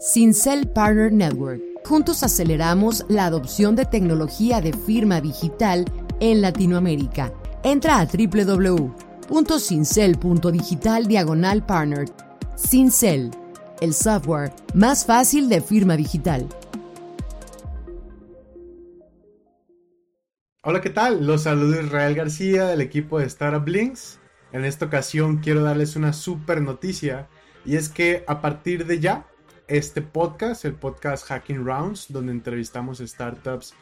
Sincel Partner Network. Juntos aceleramos la adopción de tecnología de firma digital en Latinoamérica. Entra a www.cincel.digital diagonal partner. Cincel, el software más fácil de firma digital. Hola, ¿qué tal? Los saludos Israel García del equipo de Startup Links. En esta ocasión quiero darles una super noticia y es que a partir de ya, este podcast, el podcast Hacking Rounds, donde entrevistamos startups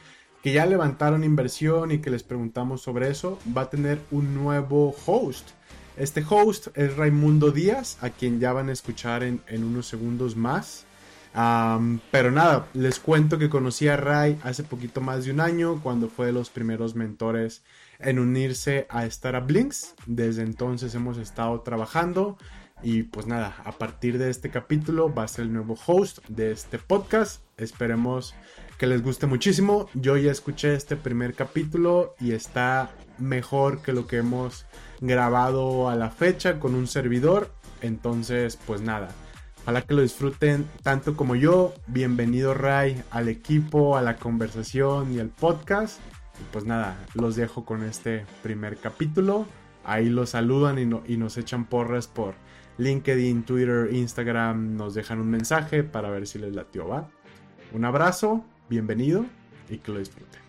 que ya levantaron inversión y que les preguntamos sobre eso, va a tener un nuevo host. Este host es Raimundo Díaz, a quien ya van a escuchar en, unos segundos más. pero nada, les cuento que conocí a Ray hace poquito más de un año, cuando fue de los primeros mentores en unirse a Startup Links. Desde entonces hemos estado trabajando y pues nada, a partir de este capítulo va a ser el nuevo host de este podcast. Esperemos que les guste muchísimo. Yo ya escuché este primer capítulo y está mejor que lo que hemos grabado a la fecha con un servidor. Entonces, pues nada. Ojalá que lo disfruten tanto como yo. Bienvenido Ray al equipo, a la conversación y al podcast. Y pues nada, los dejo con este primer capítulo. Ahí los saludan y, y nos echan porras por LinkedIn, Twitter, Instagram nos dejan un mensaje para ver si les latió, ¿va? Un abrazo, bienvenido y que lo disfruten.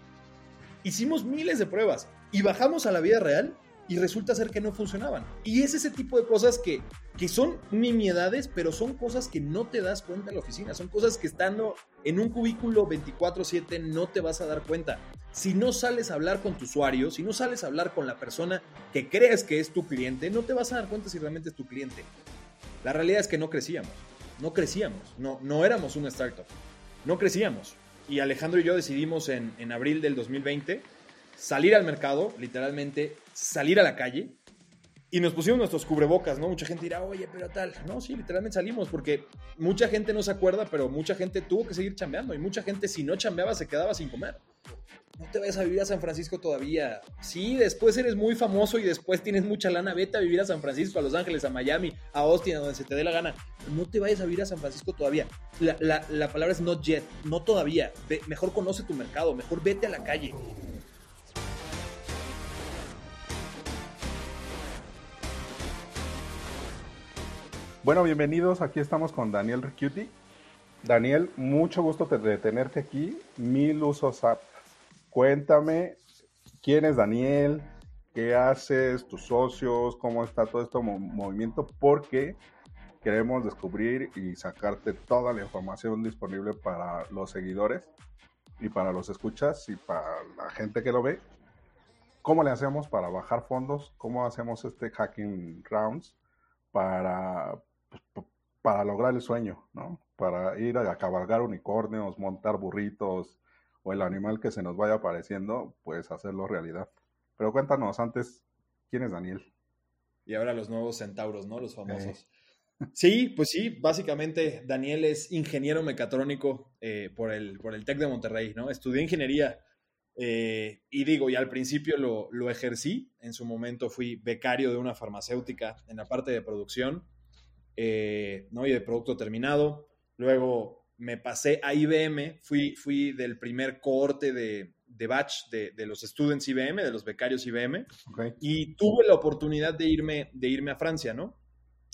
Hicimos miles de pruebas y bajamos a la vida real y resulta ser que no funcionaban. Y es ese tipo de cosas que, que son nimiedades, pero son cosas que no te das cuenta en la oficina. Son cosas que estando en un cubículo 24/7 no te vas a dar cuenta. Si no sales a hablar con tu usuario, si no sales a hablar con la persona que crees que es tu cliente, no te vas a dar cuenta si realmente es tu cliente. La realidad es que no crecíamos. No crecíamos. No, no éramos una startup. No crecíamos. Y Alejandro y yo decidimos en, en abril del 2020 salir al mercado, literalmente salir a la calle y nos pusimos nuestros cubrebocas, ¿no? Mucha gente dirá, oye, pero tal. No, sí, literalmente salimos porque mucha gente no se acuerda, pero mucha gente tuvo que seguir chambeando y mucha gente si no chambeaba se quedaba sin comer. No te vayas a vivir a San Francisco todavía. Sí, después eres muy famoso y después tienes mucha lana. Vete a vivir a San Francisco, a Los Ángeles, a Miami, a Austin, a donde se te dé la gana. No te vayas a vivir a San Francisco todavía. La, palabra es not yet, no todavía. mejor conoce tu mercado, mejor vete a la calle. Bueno, bienvenidos. Aquí estamos con Daniel Recuti. Daniel, mucho gusto de tenerte aquí. Mil usos app. Cuéntame quién es Daniel, qué haces, tus socios, cómo está todo este movimiento, porque queremos descubrir y sacarte toda la información disponible para los seguidores y para los escuchas y para la gente que lo ve. ¿Cómo le hacemos para bajar fondos? ¿Cómo hacemos este hacking rounds para para lograr el sueño, ¿no? Para ir a cabalgar unicornios, montar burritos o el animal que se nos vaya apareciendo, pues hacerlo realidad. Pero cuéntanos antes, ¿quién es Daniel? Y ahora los nuevos centauros, ¿no? Los famosos. Sí, pues sí, básicamente Daniel es ingeniero mecatrónico eh, por, el, por el TEC de Monterrey, ¿no? Estudié ingeniería eh, y digo, y al principio lo, lo, ejercí, en su momento fui becario de una farmacéutica en la parte de producción eh, ¿no? y de producto terminado. Luego me pasé a IBM, fui, fui del primer cohorte de, de batch de, de, los students IBM, de los becarios IBM, y tuve la oportunidad de irme, de irme a Francia, ¿no?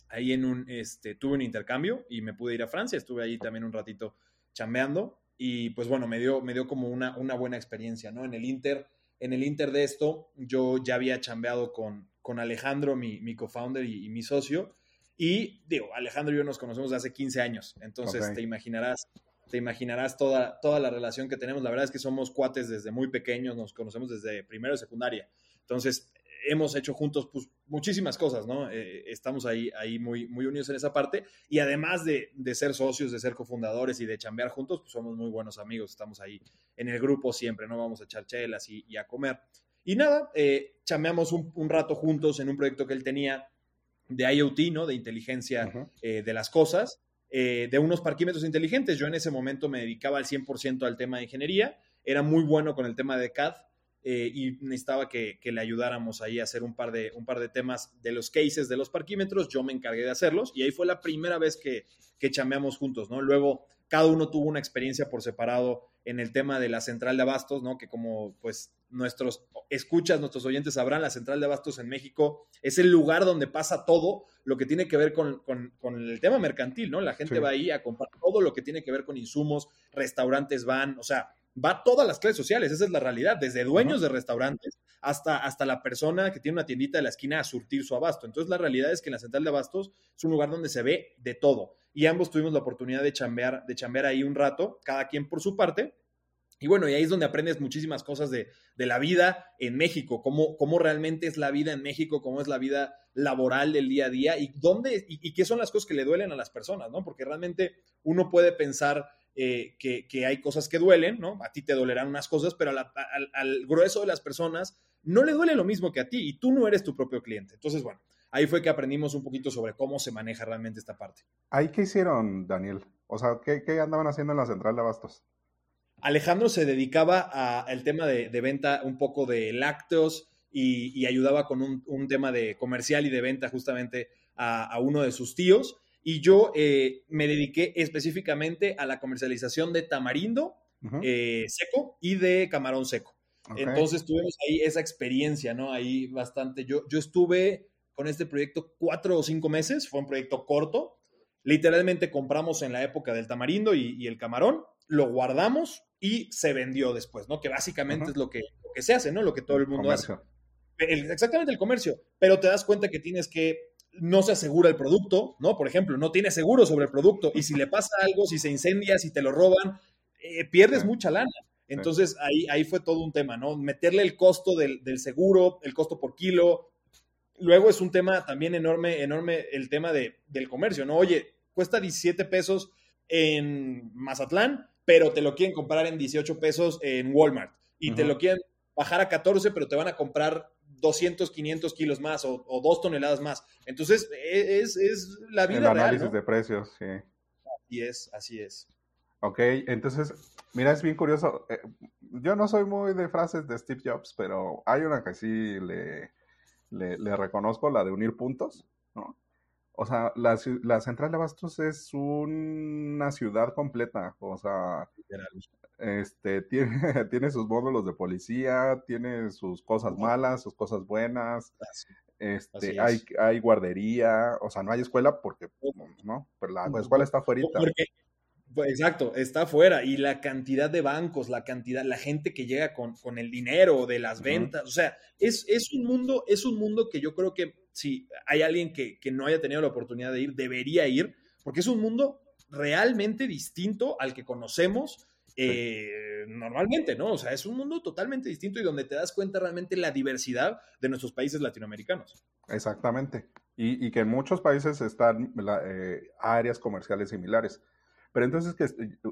Ahí en un, este, tuve un intercambio y me pude ir a Francia, estuve ahí también un ratito chambeando y pues bueno, me dio, me dio como una, una buena experiencia, ¿no? En el Inter, en el Inter de esto, yo ya había chambeado con, con Alejandro, mi, mi co-founder y, y, mi socio, y digo, Alejandro y yo nos conocemos de hace 15 años, entonces te imaginarás, te imaginarás toda, toda la relación que tenemos. La verdad es que somos cuates desde muy pequeños, nos conocemos desde primero y secundaria. Entonces, hemos hecho juntos pues, muchísimas cosas, ¿no? Eh, estamos ahí, ahí muy, muy unidos en esa parte. Y además de, de, ser socios, de ser cofundadores y de chambear juntos, pues somos muy buenos amigos. Estamos ahí en el grupo siempre, ¿no? Vamos a echar chelas y, a comer. Y nada, eh, chambeamos un, un, rato juntos en un proyecto que él tenía de IoT, ¿no? De inteligencia eh, de las cosas, eh, de unos parquímetros inteligentes. Yo en ese momento me dedicaba al 100% al tema de ingeniería, era muy bueno con el tema de CAD, eh, y necesitaba que, le ayudáramos ahí a hacer un par, de, un par de temas de los cases de los parquímetros. Yo me encargué de hacerlos y ahí fue la primera vez que, que chambeamos juntos, ¿no? Luego cada uno tuvo una experiencia por separado en el tema de la central de abastos, ¿no? Que como pues nuestros escuchas, nuestros oyentes sabrán, la central de abastos en México es el lugar donde pasa todo lo que tiene que ver con, el tema mercantil, ¿no? La gente va ahí a comprar todo lo que tiene que ver con insumos, restaurantes van, o sea, va todas las clases sociales, esa es la realidad, desde dueños de restaurantes hasta, hasta la persona que tiene una tiendita de la esquina a surtir su abasto. Entonces la realidad es que en la central de abastos es un lugar donde se ve de todo. Y ambos tuvimos la oportunidad de chambear, de chambear ahí un rato, cada quien por su parte. Y bueno, y ahí es donde aprendes muchísimas cosas de, la vida en México, cómo, cómo, realmente es la vida en México, cómo es la vida laboral del día a día y dónde y, qué son las cosas que le duelen a las personas, ¿no? Porque realmente uno puede pensar eh, que, hay cosas que duelen, ¿no? A ti te dolerán unas cosas, pero al, grueso de las personas no le duele lo mismo que a ti y tú no eres tu propio cliente. Entonces, bueno, ahí fue que aprendimos un poquito sobre cómo se maneja realmente esta parte. ¿Ahí qué hicieron, Daniel? O sea, ¿qué, qué andaban haciendo en la central de abastos? Alejandro se dedicaba al tema de, venta un poco de lácteos y, ayudaba con un, tema de comercial y de venta justamente a, uno de sus tíos. Y yo eh, me dediqué específicamente a la comercialización de tamarindo eh, seco y de camarón seco. Entonces tuvimos ahí esa experiencia, ¿no? Ahí bastante. Yo, yo estuve con este proyecto cuatro o cinco meses, fue un proyecto corto. Literalmente compramos en la época del tamarindo y el camarón, lo guardamos y se vendió después, ¿no? Que básicamente es lo que, que, se hace, ¿no? Lo que todo el mundo hace. exactamente el comercio, pero te das cuenta que tienes que, no se asegura el producto, ¿no? Por ejemplo, no tienes seguro sobre el producto y si le pasa algo, si se incendia, si te lo roban, eh, pierdes mucha lana. Entonces ahí, ahí fue todo un tema, ¿no? Meterle el costo del, seguro, el costo por kilo. Luego es un tema también enorme, enorme el tema de, del comercio, ¿no? Oye, cuesta 17 pesos en Mazatlán, pero te lo quieren comprar en 18 pesos en Walmart y te lo quieren bajar a 14, pero te van a comprar 200, 500 kilos más o, o dos toneladas más. Entonces, e, es, es la vida El análisis de precios, sí. Así es, así es. Ok, entonces, mira, es bien curioso. Eh, yo no soy muy de frases de Steve Jobs, pero hay una que sí le, le, le reconozco, la de unir puntos, ¿no? O sea, la, la central de Abastos es una ciudad completa. O sea, este, tiene, tiene sus módulos de policía, tiene sus cosas malas, sus cosas buenas. Este, hay, hay guardería, o sea, no hay escuela porque, ¿no? Pero la escuela está afuera. Pues, exacto, está afuera. Y la cantidad de bancos, la cantidad, la gente que llega con, con el dinero de las ventas. O sea, es, es, un mundo, es un mundo que yo creo que si hay alguien que, no haya tenido la oportunidad de ir, debería ir, porque es un mundo realmente distinto al que conocemos eh, normalmente, ¿no? O sea, es un mundo totalmente distinto y donde te das cuenta realmente la diversidad de nuestros países latinoamericanos. Exactamente. Y, que en muchos países están eh, áreas comerciales similares. Pero entonces, que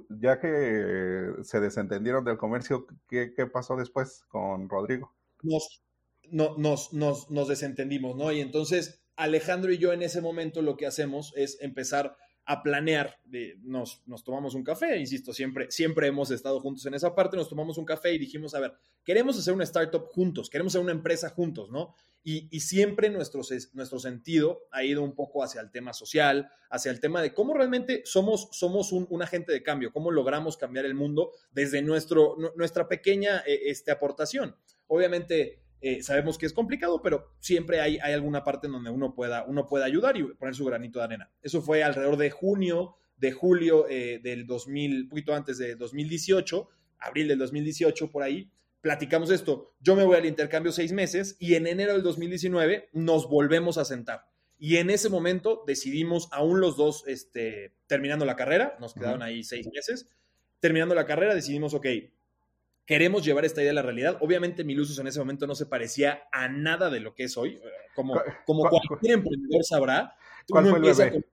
ya que se desentendieron del comercio, ¿qué, qué pasó después con Rodrigo? Nos, no, nos, nos, nos desentendimos, ¿no? Y entonces Alejandro y yo en ese momento lo que hacemos es empezar a planear, nos, nos, tomamos un café, insisto, siempre, siempre hemos estado juntos en esa parte, nos tomamos un café y dijimos, a ver, queremos hacer una startup juntos, queremos hacer una empresa juntos, ¿no? Y, y siempre nuestro, nuestro sentido ha ido un poco hacia el tema social, hacia el tema de cómo realmente somos, somos un, un agente de cambio, cómo logramos cambiar el mundo desde nuestro, nuestra pequeña eh, este, aportación. Obviamente, eh, sabemos que es complicado, pero siempre hay, hay, alguna parte en donde uno pueda, uno pueda ayudar y poner su granito de arena. Eso fue alrededor de junio, de julio eh, del 2000, un poquito antes de 2018, abril del 2018, por ahí. Platicamos esto. Yo me voy al intercambio seis meses y en enero del 2019 nos volvemos a sentar. Y en ese momento decidimos, aún los dos, este, terminando la carrera, nos quedaron ahí seis meses, terminando la carrera, decidimos, ok, queremos llevar esta idea a la realidad. Obviamente Milusos en ese momento no se parecía a nada de lo que es hoy. Como, como cualquier emprendedor sabrá, ¿Cuál fue el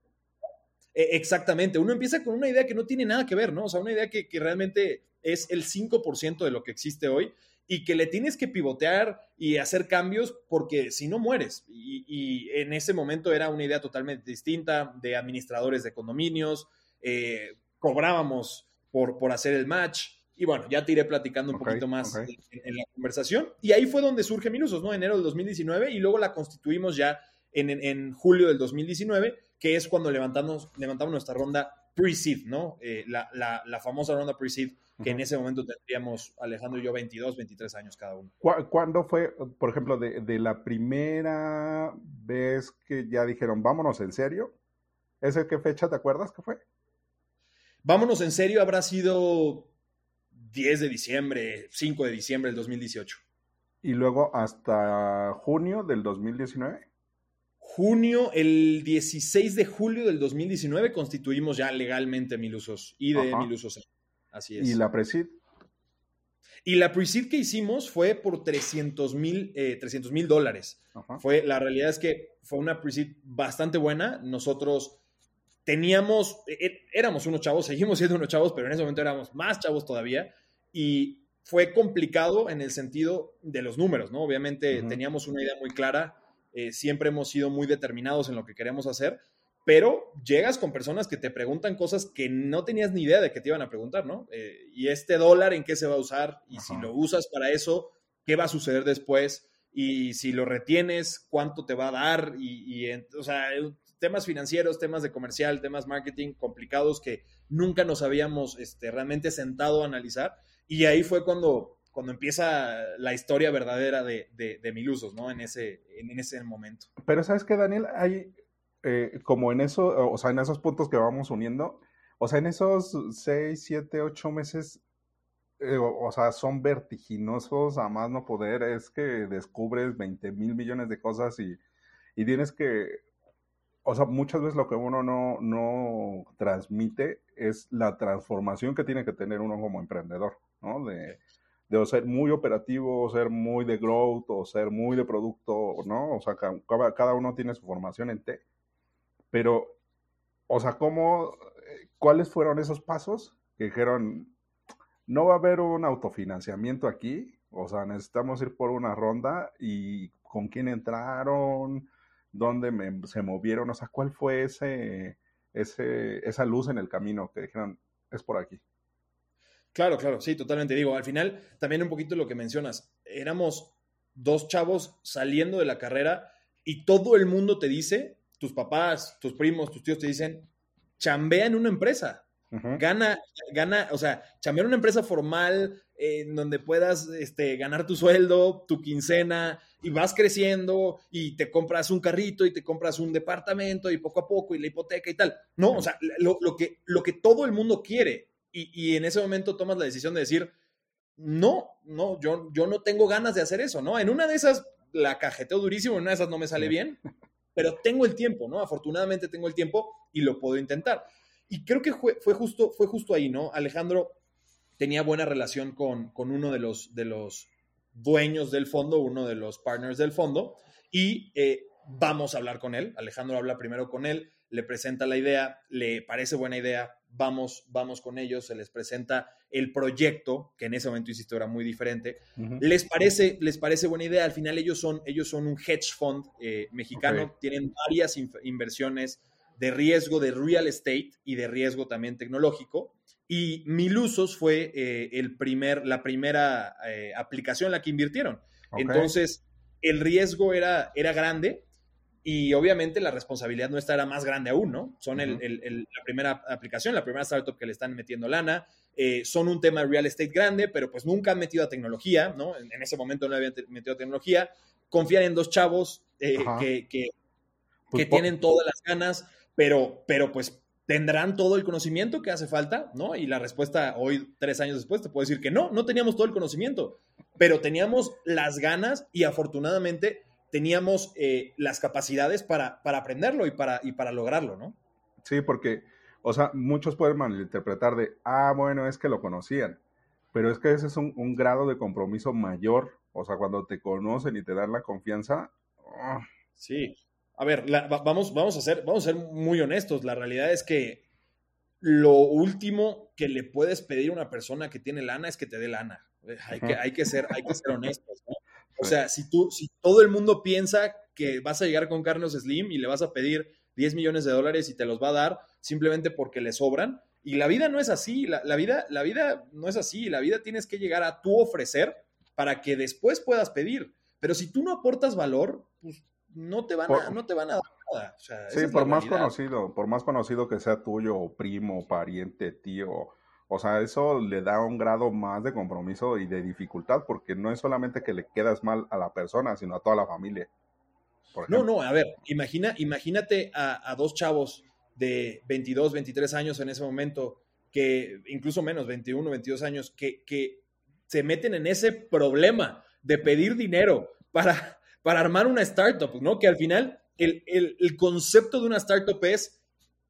e, exactamente, uno empieza con una idea que no tiene nada que ver, ¿no? O sea, una idea que, realmente es el 5% de lo que existe hoy y que le tienes que pivotear y hacer cambios porque si no mueres. Y, en ese momento era una idea totalmente distinta de administradores de condominios, eh, cobrábamos por, por hacer el match, Y bueno, ya te iré platicando un poquito más en, la conversación. Y ahí fue donde surge Minusos, ¿no? Enero del 2019 y luego la constituimos ya en, en julio del 2019, que es cuando levantamos, levantamos nuestra ronda pre-seed, ¿no? Eh, la, la, la, famosa ronda pre-seed, que en ese momento tendríamos Alejandro y yo 22, 23 años cada uno. ¿Cuándo fue, por ejemplo, de, de la primera vez que ya dijeron, vámonos en serio? ¿Ese qué fecha te acuerdas que fue? Vámonos en serio habrá sido 10 de diciembre, 5 de diciembre del 2018. ¿Y luego hasta junio del 2019? junio, el 16 de julio del 2019, constituimos ya legalmente Milusos y de Milusos. Así es. ¿Y la Presid? Y la Presid que hicimos fue por 300 mil eh, dólares. Fue, la realidad es que fue una Presid bastante buena. Nosotros teníamos, e, e, éramos unos chavos, seguimos siendo unos chavos, pero en ese momento éramos más chavos todavía. Y fue complicado en el sentido de los números, ¿no? Obviamente teníamos una idea muy clara eh, siempre hemos sido muy determinados en lo que queremos hacer, pero llegas con personas que te preguntan cosas que no tenías ni idea de que te iban a preguntar, ¿no? Eh, y este dólar, ¿en qué se va a usar? Y si lo usas para eso, ¿qué va a suceder después? Y si lo retienes, ¿cuánto te va a dar? Y, o sea, temas financieros, temas de comercial, temas marketing complicados que nunca nos habíamos este, realmente sentado a analizar. Y ahí fue cuando cuando empieza la historia verdadera de, de, Milusos, ¿no? En ese, en, ese momento. Pero sabes que, Daniel, hay eh, como en eso, o sea, en esos puntos que vamos uniendo, o sea, en esos seis, siete, ocho meses, eh, o, sea, son vertiginosos a más no poder, es que descubres 20 mil millones de cosas y, y tienes que, o sea, muchas veces lo que uno no, no transmite es la transformación que tiene que tener uno como emprendedor, ¿no? De, de ser muy operativo, o ser muy de growth, o ser muy de producto, ¿no? O sea, cada, cada uno tiene su formación en T. Pero, o sea, ¿cómo, cuáles fueron esos pasos que dijeron, no va a haber un autofinanciamiento aquí, o sea, necesitamos ir por una ronda y con quién entraron, dónde se movieron, o sea, cuál fue ese, ese, esa luz en el camino que dijeron, es por aquí. Claro, claro, sí, totalmente. Digo, al final, también un poquito lo que mencionas, éramos dos chavos saliendo de la carrera y todo el mundo te dice, tus papás, tus primos, tus tíos te dicen, chambea en una empresa. Gana, gana, o sea, chambea en una empresa formal en donde puedas este, ganar tu sueldo, tu quincena, y vas creciendo y te compras un carrito y te compras un departamento y poco a poco y la hipoteca y tal. No, o sea, lo, lo que, lo que todo el mundo quiere y, en ese momento tomas la decisión de decir, no, no, yo, yo no tengo ganas de hacer eso, ¿no? En una de esas la cajeteo durísimo, en una de esas no me sale bien, pero tengo el tiempo, ¿no? Afortunadamente tengo el tiempo y lo puedo intentar. Y creo que fue, fue justo, fue justo ahí, ¿no? Alejandro tenía buena relación con, con uno de los, de los dueños del fondo, uno de los partners del fondo, y eh, vamos a hablar con él. Alejandro habla primero con él, le presenta la idea, le parece buena idea, vamos, vamos con ellos, se les presenta el proyecto, que en ese momento, insisto, era muy diferente. les, parece, les parece buena idea, al final ellos son, ellos son un hedge fund eh, mexicano, tienen varias inversiones de riesgo de real estate y de riesgo también tecnológico. Y Milusos fue eh, el primer, la primera eh, aplicación en la que invirtieron. Entonces, el riesgo era, era grande, y obviamente la responsabilidad nuestra era más grande aún, ¿no? Son la primera aplicación, la primera startup que le están metiendo lana. Eh, son un tema de real estate grande, pero pues nunca han metido a tecnología, ¿no? En, ese momento no habían metido a tecnología. Confían en dos chavos eh, que, que, pues tienen todas las ganas, pero, pero pues tendrán todo el conocimiento que hace falta, ¿no? Y la respuesta hoy, tres años después, te puedo decir que no, no teníamos todo el conocimiento, pero teníamos las ganas y afortunadamente teníamos eh, las capacidades para, para aprenderlo y para, y para lograrlo, ¿no? Sí, porque, o sea, muchos pueden malinterpretar de, ah, bueno, es que lo conocían, pero es que ese es un, grado de compromiso mayor, o sea, cuando te conocen y te dan la confianza. Ah. Sí, a ver, vamos, vamos, a ser, vamos a ser muy honestos, la realidad es que lo último que le puedes pedir a una persona que tiene lana es que te dé lana. Hay que, hay que, ser, hay que ser honestos, ¿no? O sea, si tú, si todo el mundo piensa que vas a llegar con Carlos Slim y le vas a pedir 10 millones de dólares y te los va a dar simplemente porque le sobran, Y la vida no es así, la, vida, la vida no es así, la vida tienes que llegar a tú ofrecer para que después puedas pedir. Pero si tú no aportas valor, pues no te van, a, no te van a dar nada. sí, por más conocido, por más conocido que sea tuyo, primo, pariente, tío, o sea, eso le da un grado más de compromiso y de dificultad, porque no es solamente que le quedas mal a la persona, sino a toda la familia. No, no, a ver, imagina, imagínate a, a, dos chavos de 22, 23 años en ese momento, que incluso menos, 21, 22 años, que, que se meten en ese problema de pedir dinero para, para armar una startup, ¿no? Que al final el, el, concepto de una startup es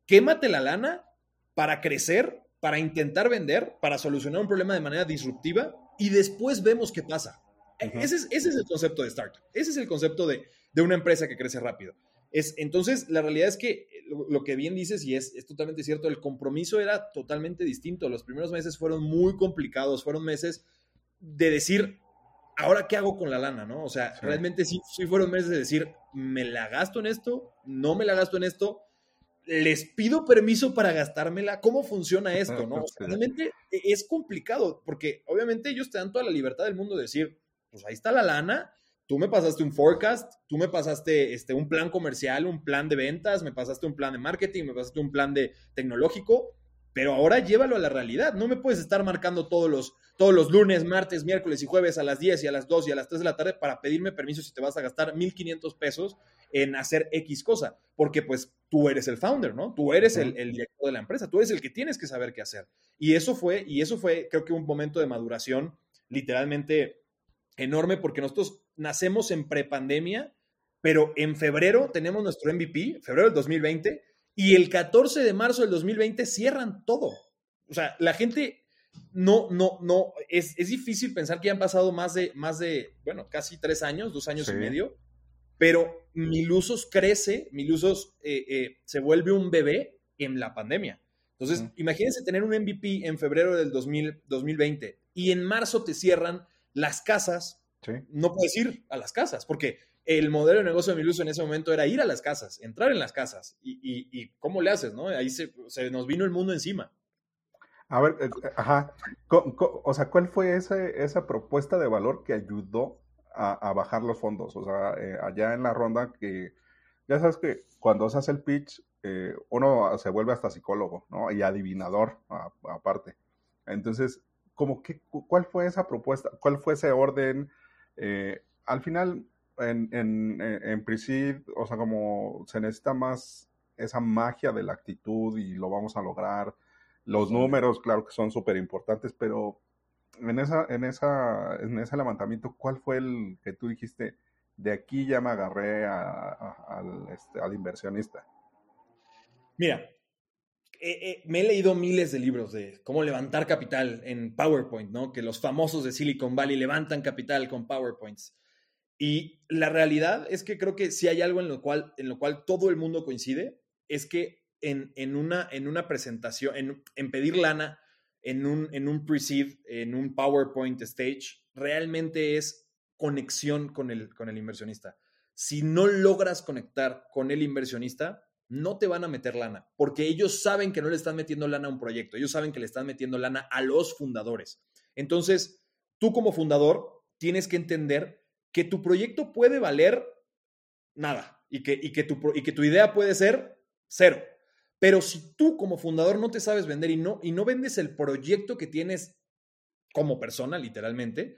quémate la lana para crecer, para intentar vender, para solucionar un problema de manera disruptiva y después vemos qué pasa. E, ese, es, ese, es, el concepto de startup. Ese es el concepto de, de una empresa que crece rápido. Es, entonces, la realidad es que lo, que bien dices, y es, es, totalmente cierto, el compromiso era totalmente distinto. Los primeros meses fueron muy complicados, fueron meses de decir, ahora qué hago con la lana, ¿no? O sea, realmente sí, sí fueron meses de decir, ¿me la gasto en esto? ¿No me la gasto en esto? les pido permiso para gastármela. ¿Cómo funciona esto? ¿no? realmente es complicado porque obviamente ellos te dan toda la libertad del mundo de decir, pues ahí está la lana, tú me pasaste un forecast, tú me pasaste este, un plan comercial, un plan de ventas, me pasaste un plan de marketing, me pasaste un plan de tecnológico, pero ahora llévalo a la realidad. No me puedes estar marcando todos los, todos los lunes, martes, miércoles y jueves a las 10 y a las 2 y a las 3 de la tarde para pedirme permiso si te vas a gastar 1.500 pesos en hacer X cosa, porque pues tú eres el founder, ¿no? Tú eres el, el, director de la empresa, tú eres el que tienes que saber qué hacer. Y eso fue, y eso fue, creo que un momento de maduración literalmente enorme porque nosotros nacemos en prepandemia, pero en febrero tenemos nuestro MVP, febrero del 2020, y el 14 de marzo del 2020 cierran todo. O sea, la gente no, no, no, es, es difícil pensar que han pasado más de, más de, bueno, casi tres años, dos años y medio, pero Milusos crece, Milusos eh, eh, se vuelve un bebé en la pandemia. Entonces, imagínense tener un MVP en febrero del 2020 y en marzo te cierran las casas, no puedes ir a las casas, porque el modelo de negocio de Miluso en ese momento era ir a las casas, entrar en las casas. ¿Y, cómo le haces, no? Ahí se, nos vino el mundo encima. A ver, eh, ajá. O sea, ¿cuál fue esa propuesta de valor que ayudó a, bajar los fondos? O sea, eh, allá en la ronda que, ya sabes que cuando se hace el pitch, eh, uno se vuelve hasta psicólogo, ¿no? Y adivinador aparte. Entonces, como que, ¿cuál fue esa propuesta? ¿Cuál fue ese orden? Al final, en, en, en o sea, como se necesita más esa magia de la actitud y lo vamos a lograr. Los números, claro que son súper importantes, pero en, esa, en, esa, en ese levantamiento, ¿cuál fue el que tú dijiste? De aquí ya me agarré al, este, al inversionista. Mira, eh, eh, me he leído miles de libros de cómo levantar capital en PowerPoint, ¿no? Que los famosos de Silicon Valley levantan capital con PowerPoints. Y la realidad es que creo que si hay algo en lo cual, en lo cual todo el mundo coincide, es que en, en una, en una presentación, en, pedir lana, en un, en un pre-seed, en un PowerPoint stage, realmente es conexión con el, con el inversionista. Si no logras conectar con el inversionista, no te van a meter lana, porque ellos saben que no le están metiendo lana a un proyecto, ellos saben que le están metiendo lana a los fundadores. Entonces, tú como fundador tienes que entender que tu proyecto puede valer nada y que, y que, tu, y que tu idea puede ser cero. Pero si tú como fundador no te sabes vender y no, y no vendes el proyecto que tienes como persona, literalmente,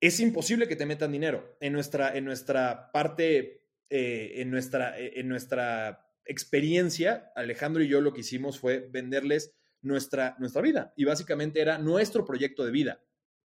es imposible que te metan dinero. En nuestra, en nuestra parte, eh, en, nuestra, eh, en nuestra experiencia, Alejandro y yo lo que hicimos fue venderles nuestra, nuestra vida y básicamente era nuestro proyecto de vida.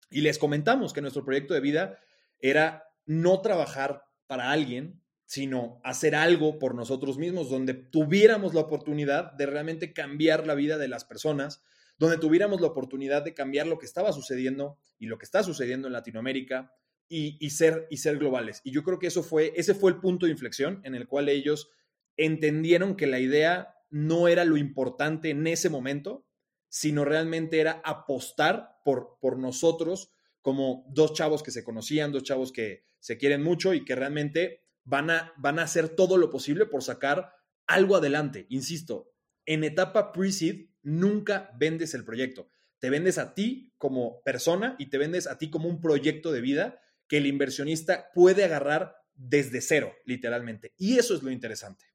Y les comentamos que nuestro proyecto de vida era no trabajar para alguien, sino hacer algo por nosotros mismos, donde tuviéramos la oportunidad de realmente cambiar la vida de las personas, donde tuviéramos la oportunidad de cambiar lo que estaba sucediendo y lo que está sucediendo en Latinoamérica y, ser, y ser globales. Y yo creo que eso fue, ese fue el punto de inflexión en el cual ellos entendieron que la idea no era lo importante en ese momento, sino realmente era apostar por, por nosotros como dos chavos que se conocían, dos chavos que se quieren mucho y que realmente van a, van a hacer todo lo posible por sacar algo adelante. Insisto, en etapa pre-seed, nunca vendes el proyecto. Te vendes a ti como persona y te vendes a ti como un proyecto de vida que el inversionista puede agarrar desde cero, literalmente. Y eso es lo interesante.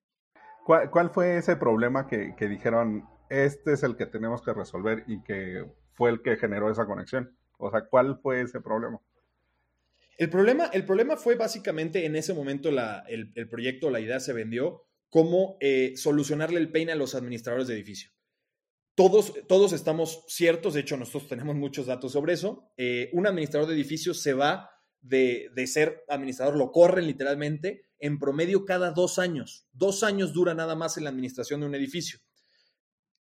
¿Cuál, fue ese problema que, que, dijeron, este es el que tenemos que resolver y que fue el que generó esa conexión? O sea, ¿cuál fue ese problema? El problema, el problema fue básicamente en ese momento la, el, el, proyecto, la idea se vendió como eh, solucionarle el pain a los administradores de edificio. Todos, todos estamos ciertos, de hecho nosotros tenemos muchos datos sobre eso. Eh, un administrador de edificio se va de, de, ser administrador, lo corren literalmente en promedio cada dos años. Dos años dura nada más en la administración de un edificio.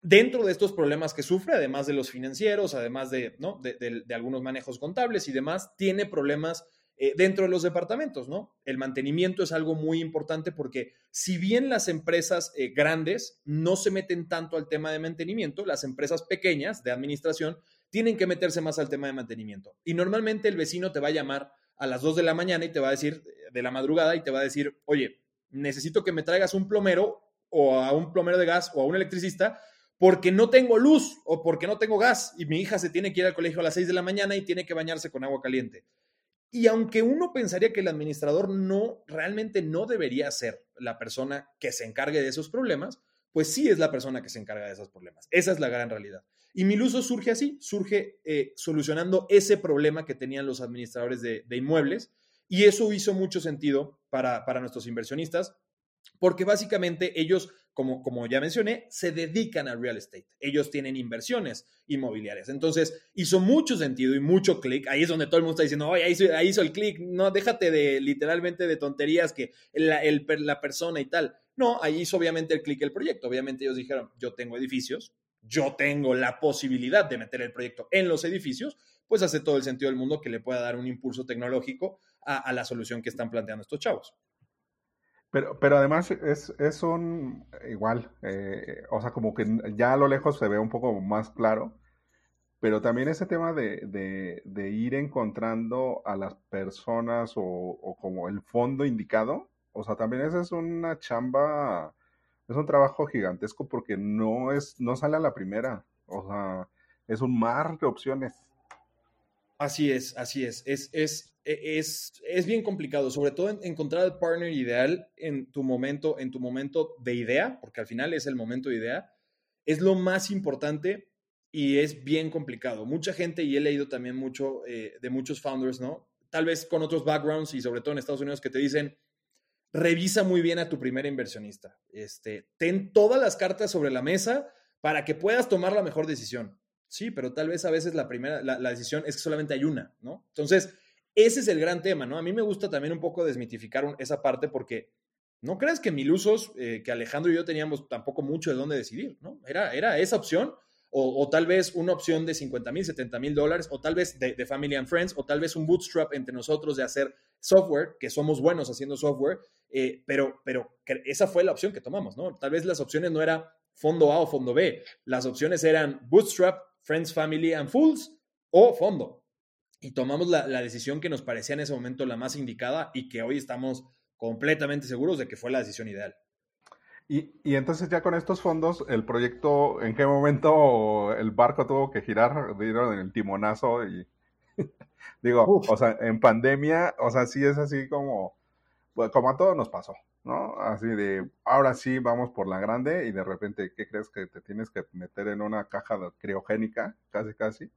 Dentro de estos problemas que sufre, además de los financieros, además de, ¿no? de, algunos manejos contables y demás, tiene problemas eh, dentro de los departamentos, ¿no? El mantenimiento es algo muy importante porque si bien las empresas eh, grandes no se meten tanto al tema de mantenimiento, las empresas pequeñas de administración tienen que meterse más al tema de mantenimiento. Y normalmente el vecino te va a llamar a las 2 de la mañana y te va a decir, de la madrugada, y te va a decir, oye, necesito que me traigas un plomero o a un plomero de gas o a un electricista porque no tengo luz o porque no tengo gas y mi hija se tiene que ir al colegio a las 6 de la mañana y tiene que bañarse con agua caliente. Y aunque uno pensaría que el administrador no, realmente no debería ser la persona que se encargue de esos problemas, pues sí es la persona que se encarga de esos problemas. Esa es la gran realidad. Y Miluso surge así, surge eh, solucionando ese problema que tenían los administradores de, de inmuebles. Y eso hizo mucho sentido para, para nuestros inversionistas, porque básicamente ellos, como, como ya mencioné, se dedican al real estate. Ellos tienen inversiones inmobiliarias. Entonces, hizo mucho sentido y mucho clic. Ahí es donde todo el mundo está diciendo, oye, ahí hizo, el clic. No, déjate de literalmente de tonterías que la, el, la persona y tal. No, ahí hizo obviamente el clic el proyecto. Obviamente ellos dijeron, yo tengo edificios, yo tengo la posibilidad de meter el proyecto en los edificios, pues hace todo el sentido del mundo que le pueda dar un impulso tecnológico a la solución que están planteando estos chavos. Pero, pero además es, es un igual, eh, o sea, como que ya a lo lejos se ve un poco más claro, pero también ese tema de, de, ir encontrando a las personas o, o, como el fondo indicado, o sea, también esa es una chamba, es un trabajo gigantesco porque no es, no sale a la primera, o sea, es un mar de opciones. Así es, así es. Es, es, e, es, es bien complicado, sobre todo en, encontrar el partner ideal en tu momento, en tu momento de idea, porque al final es el momento de idea, es lo más importante y es bien complicado. Mucha gente, y he leído también mucho eh, de muchos founders, ¿no? Tal vez con otros backgrounds y sobre todo en Estados Unidos que te dicen, revisa muy bien a tu primer inversionista. Este, ten todas las cartas sobre la mesa para que puedas tomar la mejor decisión. Sí, pero tal vez a veces la primera, la, la, decisión es que solamente hay una, ¿no? Entonces, ese es el gran tema, ¿no? A mí me gusta también un poco desmitificar esa parte porque no crees que Milusos, eh, que Alejandro y yo teníamos tampoco mucho de dónde decidir, ¿no? Era, era esa opción o, o, tal vez una opción de 50 mil, 70 mil dólares, o tal vez de, de, Family and Friends, o tal vez un bootstrap entre nosotros de hacer software, que somos buenos haciendo software, eh, pero, pero esa fue la opción que tomamos, ¿no? Tal vez las opciones no era fondo A o fondo B, las opciones eran bootstrap, Friends, Family and Fools o fondo. Y tomamos la, la, decisión que nos parecía en ese momento la más indicada y que hoy estamos completamente seguros de que fue la decisión ideal. Y, y, entonces ya con estos fondos, el proyecto, ¿en qué momento el barco tuvo que girar? Dieron el timonazo y digo, Uf. o sea, en pandemia, o sea, sí es así como, pues, como a todos nos pasó, ¿no? Así de, ahora sí vamos por la grande y de repente, ¿qué crees que te tienes que meter en una caja criogénica? Casi, casi.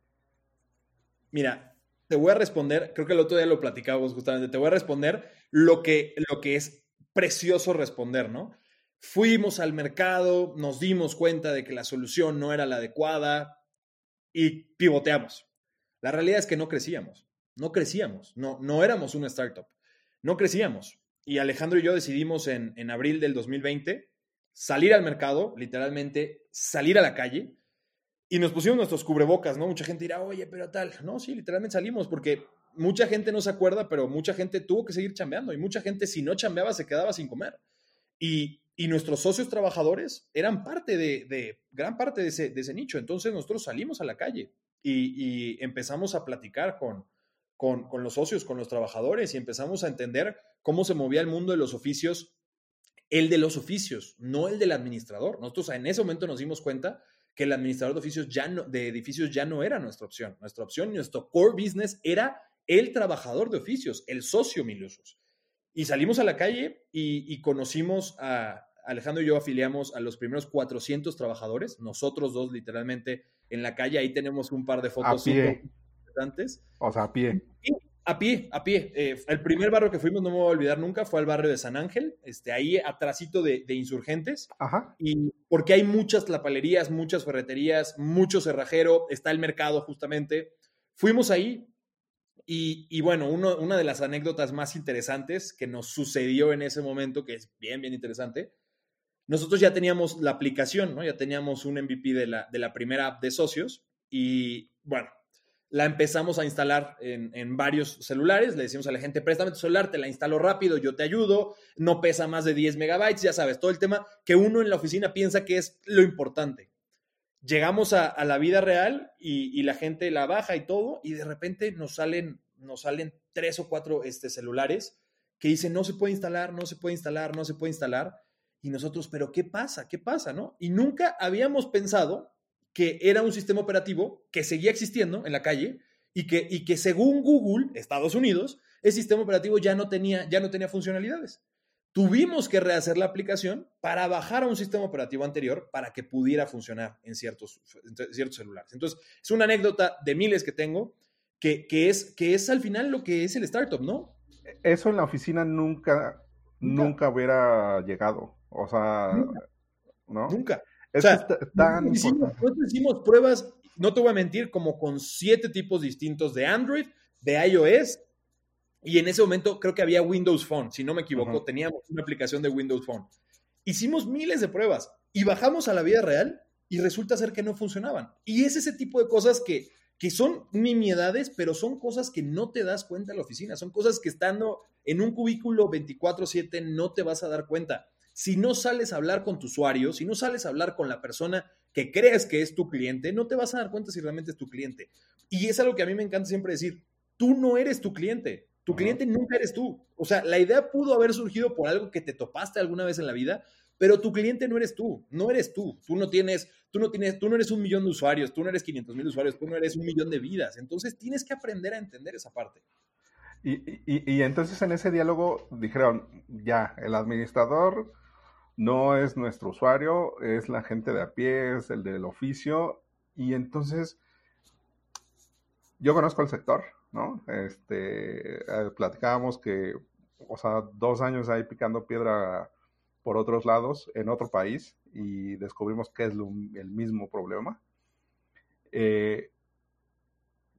Mira, te voy a responder, creo que el otro día lo platicábamos justamente, te voy a responder lo que, lo que es precioso responder, ¿no? Fuimos al mercado, nos dimos cuenta de que la solución no era la adecuada y pivoteamos. La realidad es que no crecíamos, no crecíamos, no, no éramos una startup, no crecíamos. Y Alejandro y yo decidimos en, en abril del 2020 salir al mercado, literalmente salir a la calle, y nos pusimos nuestros cubrebocas, ¿no? Mucha gente dirá, oye, pero tal. No, sí, literalmente salimos porque mucha gente no se acuerda, pero mucha gente tuvo que seguir chambeando y mucha gente si no chambeaba se quedaba sin comer. Y, y nuestros socios trabajadores eran parte de, de gran parte de ese, de ese, nicho. Entonces nosotros salimos a la calle y, y empezamos a platicar con, con, con los socios, con los trabajadores y empezamos a entender cómo se movía el mundo de los oficios, el de los oficios, no el del administrador. Nosotros en ese momento nos dimos cuenta que el administrador de, oficios ya no, de edificios ya no era nuestra opción. Nuestra opción, nuestro core business era el trabajador de oficios, el socio mil usos. Y salimos a la calle y, conocimos a Alejandro y yo afiliamos a los primeros 400 trabajadores, nosotros dos literalmente en la calle, ahí tenemos un par de fotos interesantes. O sea, a pie. A pie, a pie. Eh, el primer barrio que fuimos, no me voy a olvidar nunca, fue al barrio de San Ángel, este, ahí atrásito de, de insurgentes. Ajá. Y porque hay muchas lapalerías, muchas ferreterías, mucho cerrajero, está el mercado justamente. Fuimos ahí y, y bueno, una de las anécdotas más interesantes que nos sucedió en ese momento, que es bien, bien interesante, nosotros ya teníamos la aplicación, ¿no? Ya teníamos un MVP de la, de la primera app de socios y bueno, la empezamos a instalar en, varios celulares. Le decimos a la gente, préstame tu celular, te la instalo rápido, yo te ayudo, no pesa más de 10 megabytes, ya sabes, todo el tema que uno en la oficina piensa que es lo importante. Llegamos a, la vida real y, la gente la baja y todo, y de repente nos salen, nos salen tres o cuatro este, celulares que dicen, no se puede instalar, no se puede instalar, no se puede instalar. Y nosotros, pero ¿qué pasa? ¿Qué pasa? ¿No? Y nunca habíamos pensado que era un sistema operativo que seguía existiendo en la calle y que, y que según Google, Estados Unidos, el sistema operativo ya no, tenía, ya no tenía funcionalidades. Tuvimos que rehacer la aplicación para bajar a un sistema operativo anterior para que pudiera funcionar en ciertos, ciertos celulares. Entonces, es una anécdota de miles que tengo que, que, es, que es al final lo que es el startup, ¿no? Eso en la oficina nunca, nunca, hubiera llegado. O sea, ¿no? Nunca o sea, nosotros hicimos, pruebas, no te voy a mentir, como con siete tipos distintos de Android, de iOS, y en ese momento creo que había Windows Phone, si no me equivoco, teníamos una aplicación de Windows Phone. Hicimos miles de pruebas y bajamos a la vida real y resulta ser que no funcionaban. Y es ese tipo de cosas que, que son nimiedades, pero son cosas que no te das cuenta en la oficina, son cosas que estando en un cubículo 24/7 no te vas a dar cuenta si no sales a hablar con tu usuario, si no sales a hablar con la persona que crees que es tu cliente, no te vas a dar cuenta si realmente es tu cliente. Y es algo que a mí me encanta siempre decir, tú no eres tu cliente, tu cliente nunca eres tú. O sea, la idea pudo haber surgido por algo que te topaste alguna vez en la vida, pero tu cliente no eres tú, no eres tú. Tú no tienes, tú no tienes, tú no eres un millón de usuarios, tú no eres 500 mil usuarios, tú no eres un millón de vidas. Entonces tienes que aprender a entender esa parte. Y, y, y entonces en ese diálogo dijeron, ya, el administrador no es nuestro usuario, es la gente de a pie, es el del oficio, y entonces yo conozco el sector, ¿no? Este, eh, platicábamos que, o sea, dos años ahí picando piedra por otros lados en otro país y descubrimos que es el mismo problema. Eh,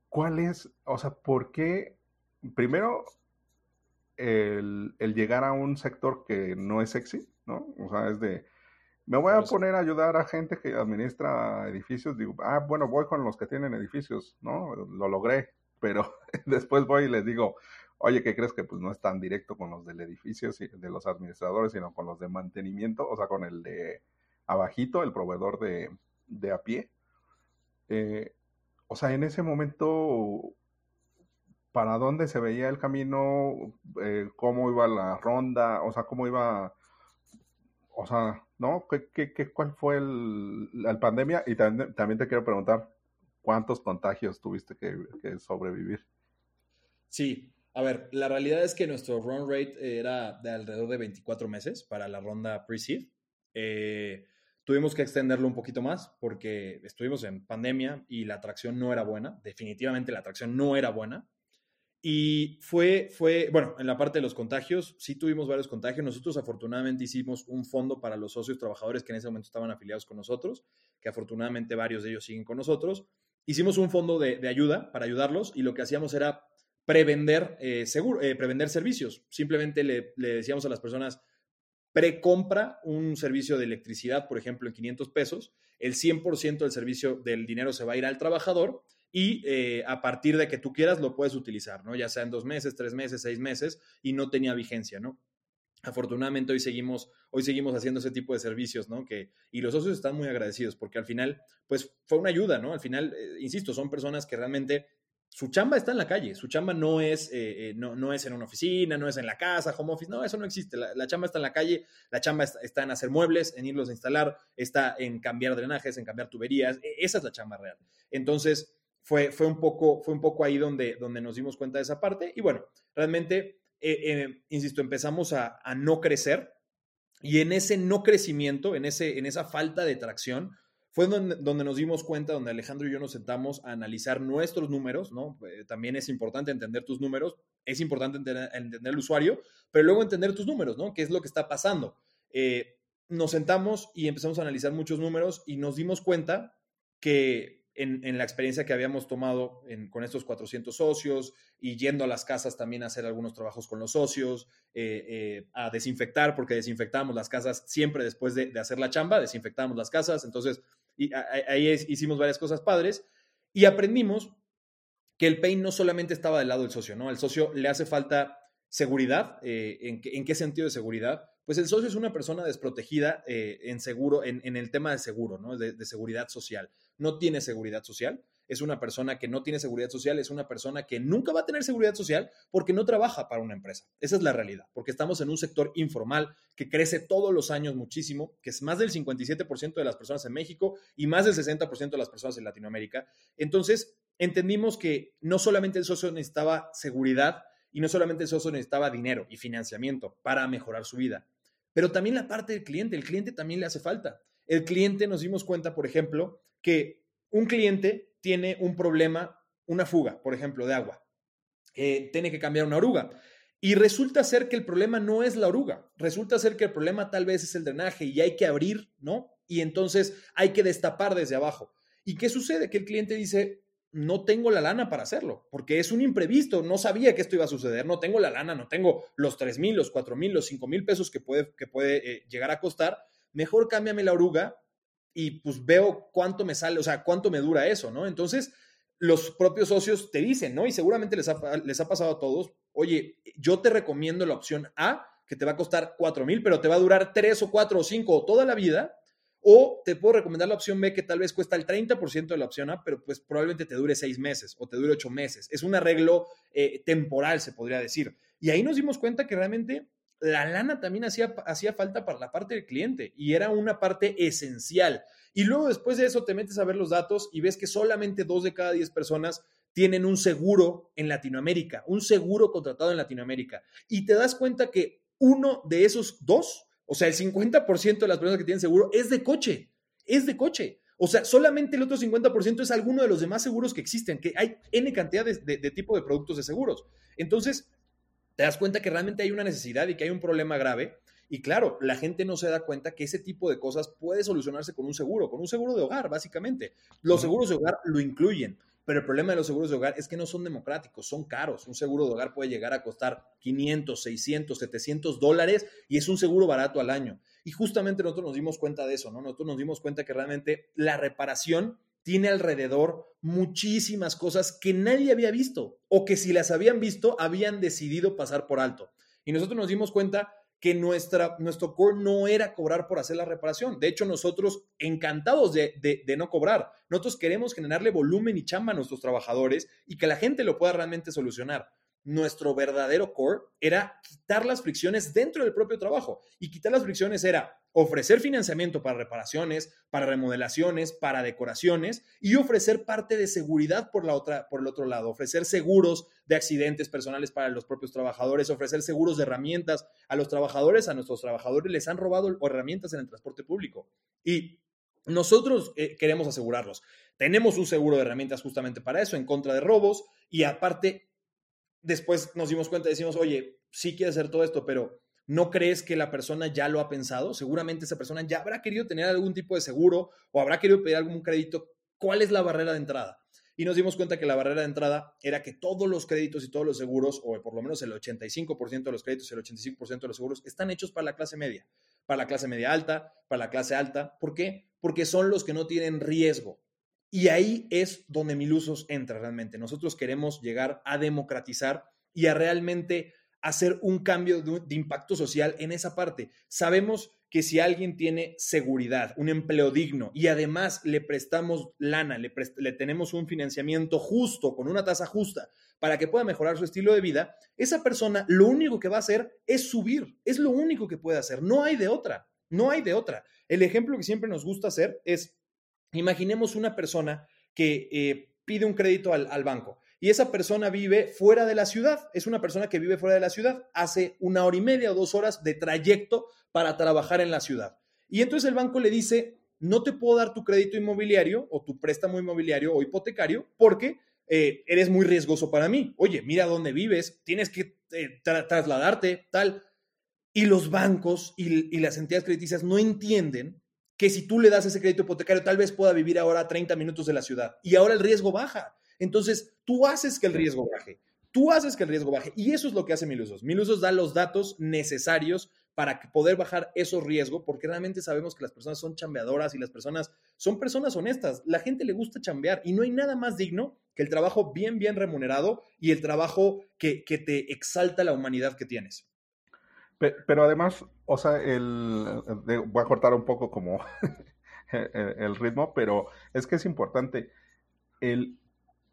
¿Cuál es, o sea, por qué, primero, el, el, llegar a un sector que no es sexy, ¿no? O sea, es de, me voy a poner a ayudar a gente que administra edificios, digo, ah, bueno, voy con los que tienen edificios, ¿no? Lo logré, pero después voy y les digo, oye, ¿qué crees que pues no es tan directo con los del edificio, de los administradores, sino con los de mantenimiento, o sea, con el de abajito, el proveedor de, de a pie? Eh, o sea, en ese momento, ¿para dónde se veía el camino? Eh, ¿Cómo iba la ronda? O sea, ¿cómo iba o sea, ¿no? ¿Qué, qué, cuál fue el, la pandemia? Y también, también, te quiero preguntar, ¿cuántos contagios tuviste que, sobrevivir? Sí, a ver, la realidad es que nuestro run rate era de alrededor de 24 meses para la ronda pre-seed. Eh, tuvimos que extenderlo un poquito más porque estuvimos en pandemia y la atracción no era buena. Definitivamente la atracción no era buena. Y fue, fue, bueno, en la parte de los contagios, sí tuvimos varios contagios. Nosotros afortunadamente hicimos un fondo para los socios trabajadores que en ese momento estaban afiliados con nosotros, que afortunadamente varios de ellos siguen con nosotros. Hicimos un fondo de, ayuda para ayudarlos y lo que hacíamos era prevender, eh, seguro, eh, prevender servicios. Simplemente le, le decíamos a las personas, precompra un servicio de electricidad, por ejemplo, en 500 pesos, el 100% del servicio del dinero se va a ir al trabajador y eh, a partir de que tú quieras lo puedes utilizar, ¿no? Ya sea en dos meses, tres meses, seis meses y no tenía vigencia, ¿no? Afortunadamente hoy seguimos, hoy seguimos haciendo ese tipo de servicios, ¿no? Que, y los socios están muy agradecidos porque al final, pues fue una ayuda, ¿no? Al final, eh, insisto, son personas que realmente su chamba está en la calle, su chamba no es, eh, eh, no, no, es en una oficina, no es en la casa, home office, no, eso no existe. La, chamba está en la calle, la chamba está, en hacer muebles, en irlos a instalar, está en cambiar drenajes, en cambiar tuberías, e, esa es la chamba real. Entonces, fue, fue, un, poco, fue un poco ahí donde, donde nos dimos cuenta de esa parte y bueno, realmente, eh, insisto, empezamos a, a no crecer y en ese no crecimiento, en, ese, en esa falta de tracción, fue donde, nos dimos cuenta, donde Alejandro y yo nos sentamos a analizar nuestros números, ¿no? Eh, también es importante entender tus números, es importante entender, el usuario, pero luego entender tus números, ¿no? ¿Qué es lo que está pasando? Eh, nos sentamos y empezamos a analizar muchos números y nos dimos cuenta que en, la experiencia que habíamos tomado con estos 400 socios y yendo a las casas también a hacer algunos trabajos con los socios, eh, a desinfectar, porque desinfectábamos las casas siempre después de, de hacer la chamba, desinfectábamos las casas, entonces y ahí hicimos varias cosas padres y aprendimos que el pain no solamente estaba del lado del socio, ¿no? Al socio le hace falta seguridad. Eh, ¿en, qué, sentido de seguridad? Pues el socio es una persona desprotegida eh, en seguro, en, el tema de seguro, ¿no? de seguridad social. No tiene seguridad social es una persona que no tiene seguridad social, es una persona que nunca va a tener seguridad social porque no trabaja para una empresa. Esa es la realidad, porque estamos en un sector informal que crece todos los años muchísimo, que es más del 57% de las personas en México y más del 60% de las personas en Latinoamérica. Entonces, entendimos que no solamente el socio necesitaba seguridad y no solamente el socio necesitaba dinero y financiamiento para mejorar su vida, pero también la parte del cliente, el cliente también le hace falta. El cliente nos dimos cuenta, por ejemplo, que un cliente tiene un problema, una fuga, por ejemplo, de agua. Eh, tiene que cambiar una oruga. Y resulta ser que el problema no es la oruga, resulta ser que el problema tal vez es el drenaje y hay que abrir, ¿no? Y entonces hay que destapar desde abajo. ¿Y qué sucede? Que el cliente dice, no tengo la lana para hacerlo, porque es un imprevisto, no sabía que esto iba a suceder, no tengo la lana, no tengo los 3 mil, los 4 mil, los 5 mil pesos que puede, que puede eh, llegar a costar, mejor cámbiame la oruga y pues veo cuánto me sale, o sea, cuánto me dura eso, ¿no? Entonces, los propios socios te dicen, ¿no? Y seguramente les ha, les ha pasado a todos, oye, yo te recomiendo la opción A, que te va a costar 4 mil, pero te va a durar 3 o 4 o 5 o toda la vida, o te puedo recomendar la opción B, que tal vez cuesta el 30% de la opción A, pero pues probablemente te dure 6 meses o te dure 8 meses. Es un arreglo eh, temporal, se podría decir. Y ahí nos dimos cuenta que realmente la lana también hacía, hacía falta para la parte del cliente y era una parte esencial. Y luego después de eso te metes a ver los datos y ves que solamente dos de cada diez personas tienen un seguro en Latinoamérica, un seguro contratado en Latinoamérica. Y te das cuenta que uno de esos dos, o sea, el 50% de las personas que tienen seguro es de coche, es de coche. O sea, solamente el otro 50% es alguno de los demás seguros que existen, que hay N cantidad de, de tipo de productos de seguros. Entonces, te das cuenta que realmente hay una necesidad y que hay un problema grave. Y claro, la gente no se da cuenta que ese tipo de cosas puede solucionarse con un seguro, con un seguro de hogar, básicamente. Los seguros de hogar lo incluyen, pero el problema de los seguros de hogar es que no son democráticos, son caros. Un seguro de hogar puede llegar a costar 500, 600, 700 dólares y es un seguro barato al año. Y justamente nosotros nos dimos cuenta de eso, ¿no? Nosotros nos dimos cuenta que realmente la reparación tiene alrededor muchísimas cosas que nadie había visto o que si las habían visto habían decidido pasar por alto. Y nosotros nos dimos cuenta que nuestra, nuestro core no era cobrar por hacer la reparación. De hecho, nosotros encantados de, de, no cobrar. Nosotros queremos generarle volumen y chamba a nuestros trabajadores y que la gente lo pueda realmente solucionar nuestro verdadero core era quitar las fricciones dentro del propio trabajo. Y quitar las fricciones era ofrecer financiamiento para reparaciones, para remodelaciones, para decoraciones y ofrecer parte de seguridad por, la otra, por el otro lado, ofrecer seguros de accidentes personales para los propios trabajadores, ofrecer seguros de herramientas a los trabajadores, a nuestros trabajadores les han robado herramientas en el transporte público. Y nosotros eh, queremos asegurarlos. Tenemos un seguro de herramientas justamente para eso, en contra de robos, y aparte después nos dimos cuenta y decimos, oye, sí quiere hacer todo esto, pero ¿no crees que la persona ya lo ha pensado? Seguramente esa persona ya habrá querido tener algún tipo de seguro o habrá querido pedir algún crédito. ¿Cuál es la barrera de entrada? Y nos dimos cuenta que la barrera de entrada era que todos los créditos y todos los seguros, o por lo menos el 85% de los créditos y el 85% de los seguros, están hechos para la clase media, para la clase media alta, para la clase alta. ¿Por qué? Porque son los que no tienen riesgo. Y ahí es donde Milusos entra realmente. Nosotros queremos llegar a democratizar y a realmente hacer un cambio de, impacto social en esa parte. Sabemos que si alguien tiene seguridad, un empleo digno y además le prestamos lana, le, le tenemos un financiamiento justo, con una tasa justa, para que pueda mejorar su estilo de vida, esa persona lo único que va a hacer es subir. Es lo único que puede hacer. No hay de otra. No hay de otra. El ejemplo que siempre nos gusta hacer es, imaginemos una persona que eh, pide un crédito al, banco y esa persona vive fuera de la ciudad. Es una persona que vive fuera de la ciudad. Hace una hora y media o dos horas de trayecto para trabajar en la ciudad. Y entonces el banco le dice, no te puedo dar tu crédito inmobiliario o tu préstamo inmobiliario o hipotecario porque eh, eres muy riesgoso para mí. Oye, mira dónde vives, tienes que eh, trasladarte, tal. Y los bancos y, las entidades crediticias no entienden que si tú le das ese crédito hipotecario, tal vez pueda vivir ahora a 30 minutos de la ciudad. Y ahora el riesgo baja. Entonces, tú haces que el riesgo baje. Tú haces que el riesgo baje. Y eso es lo que hace Milusos. Milusos da los datos necesarios para poder bajar esos riesgos, porque realmente sabemos que las personas son chambeadoras y las personas son personas honestas. La gente le gusta chambear y no hay nada más digno que el trabajo bien, bien remunerado y el trabajo que, te exalta la humanidad que tienes. Pero, además, o sea, el, voy a cortar un poco como el, ritmo, pero es que es importante. El,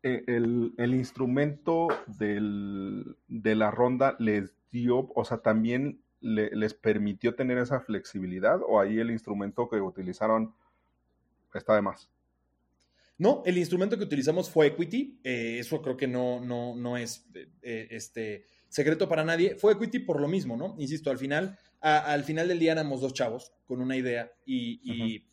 el, el instrumento del, de la ronda les dio, o sea, también les permitió tener esa flexibilidad o ahí el instrumento que utilizaron está de más? No, el instrumento que utilizamos fue Equity. Eh, eso creo que no, no, no es eh, este, secreto para nadie. Fue Equity por lo mismo, ¿no? Insisto, al final, al final del día éramos dos chavos con una idea y,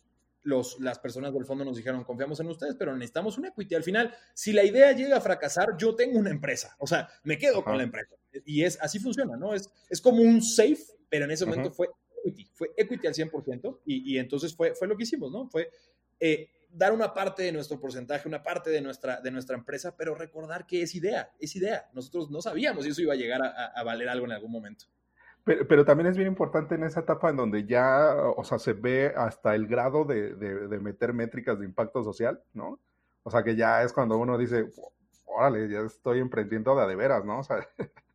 los, las personas del fondo nos dijeron, confiamos en ustedes, pero necesitamos un equity. Al final, si la idea llega a fracasar, yo tengo una empresa. O sea, me quedo con la empresa. Y es así funciona, ¿no? Es, es como un safe, pero en ese momento fue equity, fue equity al 100%. Y, y, entonces fue, fue lo que hicimos, ¿no? Fue eh, dar una parte de nuestro porcentaje, una parte de nuestra, de nuestra empresa, pero recordar que es idea, es idea. Nosotros no sabíamos si eso iba a llegar a, a valer algo en algún momento. Pero, también es bien importante en esa etapa en donde ya, o sea, se ve hasta el grado de, meter métricas de impacto social, ¿no? O sea, que ya es cuando uno dice, órale, ya estoy emprendiendo de a de veras, ¿no? O sea,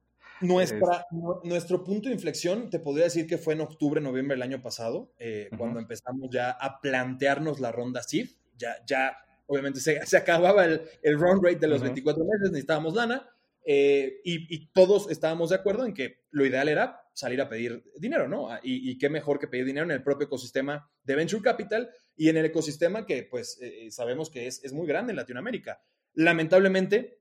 Nuestra, nuestro punto de inflexión, te podría decir que fue en octubre, noviembre del año pasado, eh, cuando empezamos ya a plantearnos la ronda SIF. Ya, ya obviamente se, se acababa el, el, run rate de los 24 meses, necesitábamos lana. Eh, y, todos estábamos de acuerdo en que lo ideal era salir a pedir dinero, ¿no? Ah, y, qué mejor que pedir dinero en el propio ecosistema de Venture Capital y en el ecosistema que pues eh, eh, sabemos que es, es muy grande en Latinoamérica. Lamentablemente,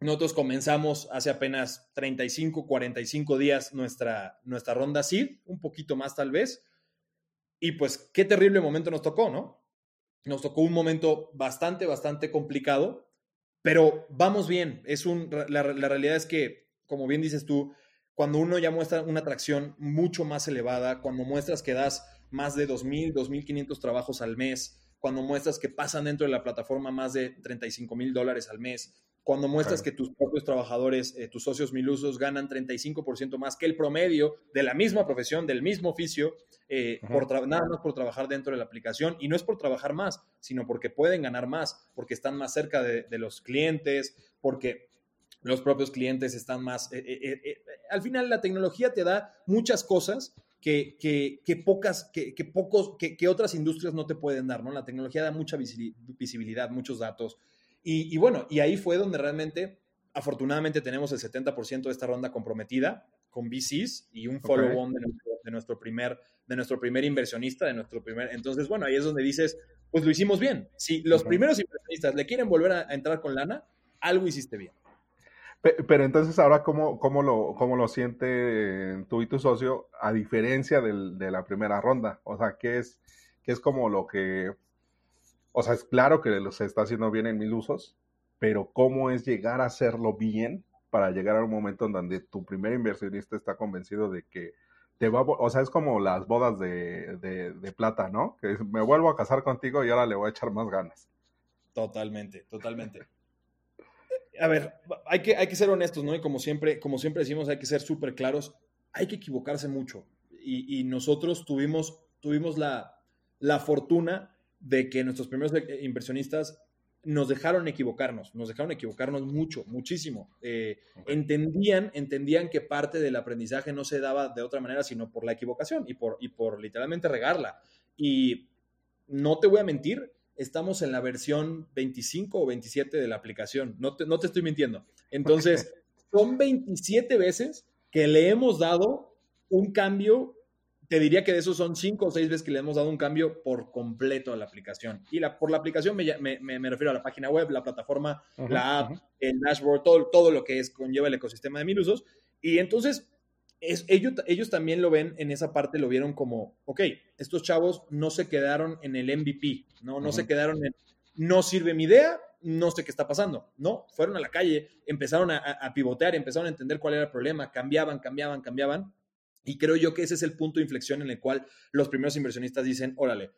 nosotros comenzamos hace apenas 35, 45 días nuestra, nuestra ronda SID, un poquito más tal vez. Y pues qué terrible momento nos tocó, ¿no? Nos tocó un momento bastante, bastante complicado pero vamos bien. Es un, la, realidad es que, como bien dices tú, cuando uno ya muestra una atracción mucho más elevada, cuando muestras que das más de 2.000, 2.500 trabajos al mes, cuando muestras que pasan dentro de la plataforma más de 35 mil dólares al mes, cuando muestras que tus propios trabajadores, eh, tus socios milusos, ganan 35% más que el promedio de la misma profesión, del mismo oficio, eh, por nada más por trabajar dentro de la aplicación. Y no es por trabajar más, sino porque pueden ganar más, porque están más cerca de, los clientes, porque los propios clientes están más... Eh, al final la tecnología te da muchas cosas que, que, pocas, que, que pocos, que, otras industrias no te pueden dar, ¿no? La tecnología da mucha visibilidad, muchos datos, y, bueno, y ahí fue donde realmente, afortunadamente, tenemos el 70% de esta ronda comprometida con VCs y un follow-on de, nuestro, primer, de nuestro primer inversionista, de nuestro primer... Entonces, bueno, ahí es donde dices, pues lo hicimos bien. Si los primeros inversionistas le quieren volver a, entrar con lana, algo hiciste bien. Pero, entonces ahora, ¿cómo, cómo, lo, ¿cómo lo siente tú y tu socio a diferencia de la primera ronda? O sea, ¿qué es, qué es como lo que o sea, es claro que se está haciendo bien en mil usos, pero ¿cómo es llegar a hacerlo bien para llegar a un momento en donde tu primer inversionista está convencido de que te va a, o sea, es como las bodas de, plata, ¿no? Que me vuelvo a casar contigo y ahora le voy a echar más ganas. Totalmente, totalmente. A ver, hay que, hay que ser honestos, ¿no? Y como siempre, como siempre decimos, hay que ser súper claros. Hay que equivocarse mucho. Y, nosotros tuvimos, tuvimos la, la fortuna de que nuestros primeros inversionistas nos dejaron equivocarnos, nos dejaron equivocarnos mucho, muchísimo. Eh, entendían, entendían que parte del aprendizaje no se daba de otra manera, sino por la equivocación y por, y por literalmente regarla. Y no te voy a mentir, estamos en la versión 25 o 27 de la aplicación, no te, no te estoy mintiendo. Entonces, son 27 veces que le hemos dado un cambio te diría que de esos son cinco o seis veces que le hemos dado un cambio por completo a la aplicación. Y la, por la aplicación me, me, refiero a la página web, la plataforma, la app, el dashboard, todo, todo lo que es, conlleva el ecosistema de mil usos. Y entonces es, ellos, ellos también lo ven en esa parte, lo vieron como, ok, estos chavos no se quedaron en el MVP, no, no se quedaron en, no sirve mi idea, no sé qué está pasando. No, fueron a la calle, empezaron a, a pivotear, empezaron a entender cuál era el problema, cambiaban, cambiaban, cambiaban y creo yo que ese es el punto de inflexión en el cual los primeros inversionistas dicen, órale,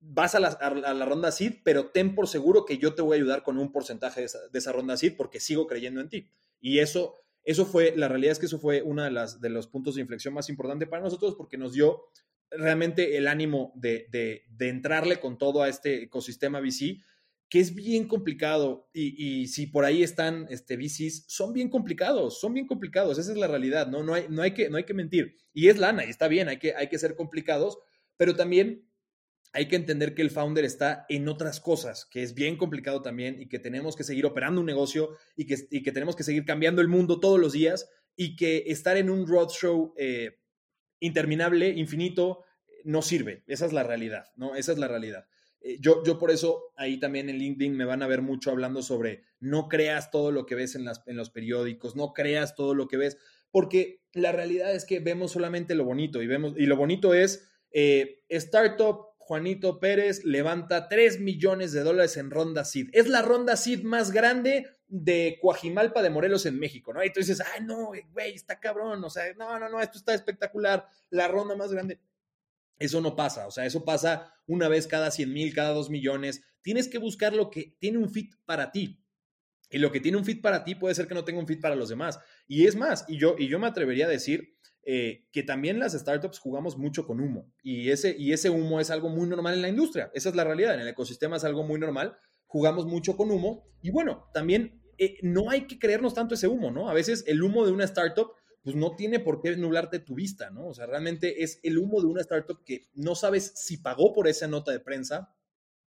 vas a la, ronda SID, pero ten por seguro que yo te voy a ayudar con un porcentaje de esa, ronda SID porque sigo creyendo en ti. Y eso, eso fue, la realidad es que eso fue uno de, de los puntos de inflexión más importantes para nosotros porque nos dio realmente el ánimo de, de, de entrarle con todo a este ecosistema VC que es bien complicado y, si por ahí están este, VCs, son bien complicados, son bien complicados, esa es la realidad, ¿no? No hay, no hay, que, no hay que mentir. Y es lana, y está bien, hay que, hay que ser complicados, pero también hay que entender que el founder está en otras cosas, que es bien complicado también y que tenemos que seguir operando un negocio y que, y que tenemos que seguir cambiando el mundo todos los días y que estar en un roadshow eh, interminable, infinito, no sirve. Esa es la realidad, ¿no? Esa es la realidad. Eh, yo, yo por eso ahí también en LinkedIn me van a ver mucho hablando sobre no creas todo lo que ves en, las, en los periódicos, no creas todo lo que ves, porque la realidad es que vemos solamente lo bonito y, vemos, y lo bonito es eh, Startup Juanito Pérez levanta 3 millones de dólares en ronda SID. Es la ronda SID más grande de Coajimalpa de Morelos en México, ¿no? Y tú dices, ay, no, güey, está cabrón, o sea, no, no, no, esto está espectacular, la ronda más grande. Eso no pasa, o sea, eso pasa una vez cada 100 mil, cada 2 millones. Tienes que buscar lo que tiene un fit para ti. Y lo que tiene un fit para ti puede ser que no tenga un fit para los demás. Y es más, y yo, y yo me atrevería a decir eh, que también las startups jugamos mucho con humo. Y ese, y ese humo es algo muy normal en la industria. Esa es la realidad. En el ecosistema es algo muy normal. Jugamos mucho con humo. Y bueno, también eh, no hay que creernos tanto ese humo, ¿no? A veces el humo de una startup pues no tiene por qué nublarte tu vista, ¿no? O sea, realmente es el humo de una startup que no sabes si pagó por esa nota de prensa,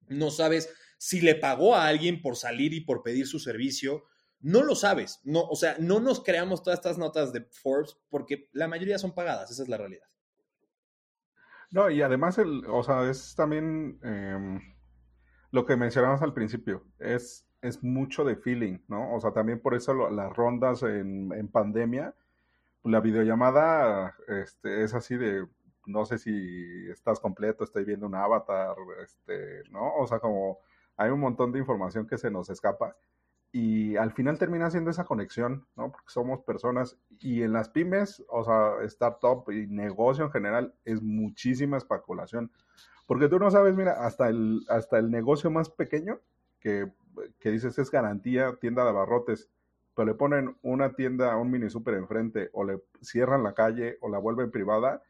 no sabes si le pagó a alguien por salir y por pedir su servicio, no lo sabes, no, o sea, no nos creamos todas estas notas de Forbes porque la mayoría son pagadas, esa es la realidad. No, y además, el, o sea, es también em, lo que mencionabas al principio, es, es mucho de feeling, ¿no? O sea, también por eso las rondas en, en pandemia, la videollamada este, es así de, no sé si estás completo, estoy viendo un avatar, este, ¿no? O sea, como hay un montón de información que se nos escapa y al final termina siendo esa conexión, ¿no? Porque somos personas y en las pymes, o sea, startup y negocio en general es muchísima especulación. Porque tú no sabes, mira, hasta el, hasta el negocio más pequeño que, que dices es garantía, tienda de abarrotes, pero le ponen una tienda, un mini super enfrente, o le cierran la calle, o la vuelven privada,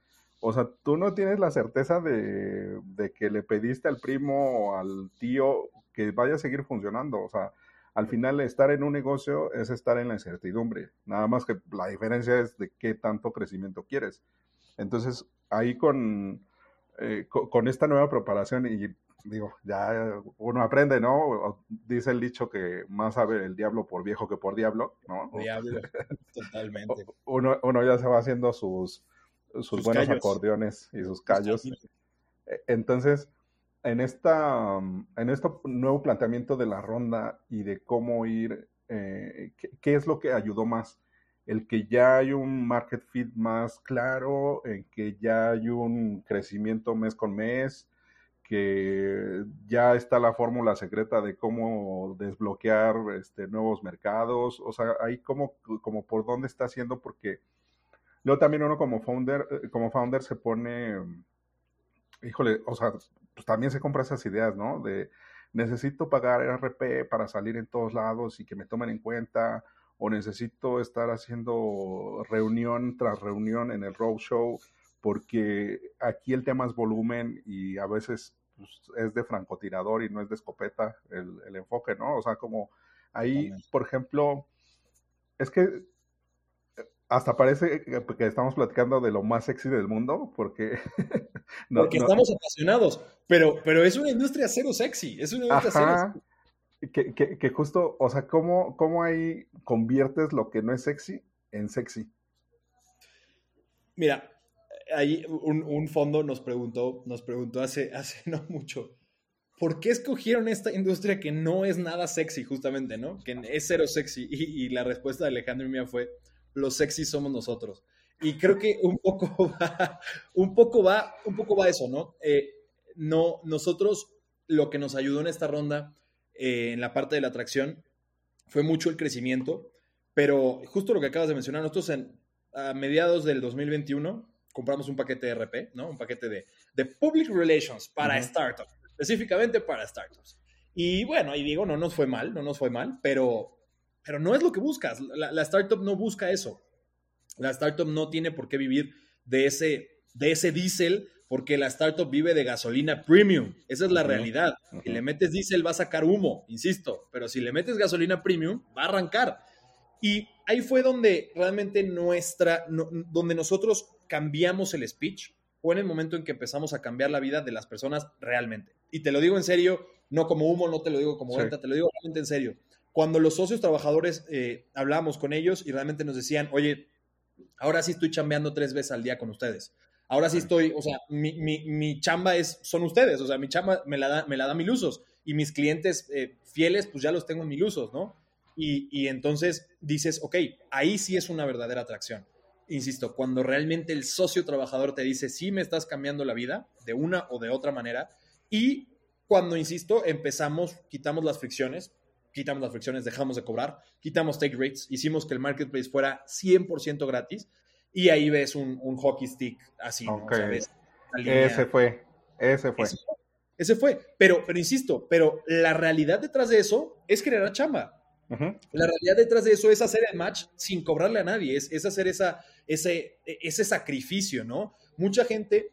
o sea, tú no tienes la certeza de, que le pediste al primo o al tío que vaya a seguir funcionando. O sea, al final estar en un negocio es estar en la incertidumbre. Nada más que la diferencia es de qué tanto crecimiento quieres. Entonces, ahí con, eh, con esta nueva preparación y digo, ya uno aprende, ¿no? Dice el dicho que más sabe el diablo por viejo que por diablo, ¿no? Diablo, totalmente. Uno, uno ya se va haciendo sus, sus, buenos acordeones y sus callos. E, entonces, en, esta, en este nuevo planteamiento de la ronda y de cómo ir, eh, ¿qué, es lo que ayudó más? El que ya hay un market fit más claro, en que ya hay un crecimiento mes con mes, que ya está la fórmula secreta de cómo desbloquear este, nuevos mercados, o sea, ahí como, como por dónde está haciendo, porque luego también uno como founder, eh, como founder se pone, híjole, o sea, pues también se compra esas ideas, ¿no? De necesito pagar RP para salir en todos lados y que me tomen en cuenta, o necesito estar haciendo reunión tras reunión en el roadshow porque aquí el tema es volumen y a veces pues, es de francotirador y no es de escopeta el, el enfoque, ¿no? O sea, como ahí, por ejemplo, es que hasta parece que estamos platicando de lo más sexy del mundo, porque... no, porque estamos apasionados, pero, pero es una industria cero sexy, es una industria cero Que, que, que, justo, o sea, ¿cómo, ¿cómo ahí conviertes lo que no es sexy en sexy? Mira, ahí un, un, fondo nos preguntó, nos preguntó hace, hace no mucho, ¿por qué escogieron esta industria que no es nada sexy, justamente, ¿no? Que es cero sexy. Y, la respuesta de Alejandro y mía fue, los sexy somos nosotros. Y creo que un poco va, un poco va, un poco va eso, ¿no? Eh, no, nosotros lo que nos ayudó en esta ronda, eh, en la parte de la atracción, fue mucho el crecimiento, pero justo lo que acabas de mencionar, nosotros en, a mediados del 2021 compramos un paquete de RP, ¿no? Un paquete de, de Public Relations para startups, específicamente para startups. Y bueno, ahí digo, no nos fue mal, no nos fue mal, pero pero no es lo que buscas. La, startup no busca eso. La startup no tiene por qué vivir de ese, de ese diésel porque la startup vive de gasolina premium. Esa es la realidad. Si le metes diésel va a sacar humo, insisto, pero si le metes gasolina premium va a arrancar. Y ahí fue donde realmente nuestra, donde nosotros cambiamos el speech, fue en el momento en que empezamos a cambiar la vida de las personas realmente. Y te lo digo en serio, no como humo, no te lo digo como venta, te lo digo realmente en serio cuando los socios trabajadores eh, hablábamos con ellos y realmente nos decían, oye, ahora sí estoy chambeando tres veces al día con ustedes. Ahora sí estoy, o sea, mi, mi, chamba es, son ustedes, o sea, mi chamba me la da, me la da mil usos y mis clientes eh, fieles, pues ya los tengo en mil usos, ¿no? Y, y entonces dices, ok, ahí sí es una verdadera atracción. Insisto, cuando realmente el socio trabajador te dice, sí me estás cambiando la vida de una o de otra manera, y cuando, insisto, empezamos, quitamos las fricciones, quitamos las fricciones, dejamos de cobrar, quitamos take rates, hicimos que el marketplace fuera 100% gratis y ahí ves un, hockey stick así, ese fue, ese fue. Ese, fue, pero, pero insisto, pero la realidad detrás de eso es generar chamba. La realidad detrás de eso es hacer el match sin cobrarle a nadie, es, es hacer esa, ese, ese sacrificio, ¿no? Mucha gente,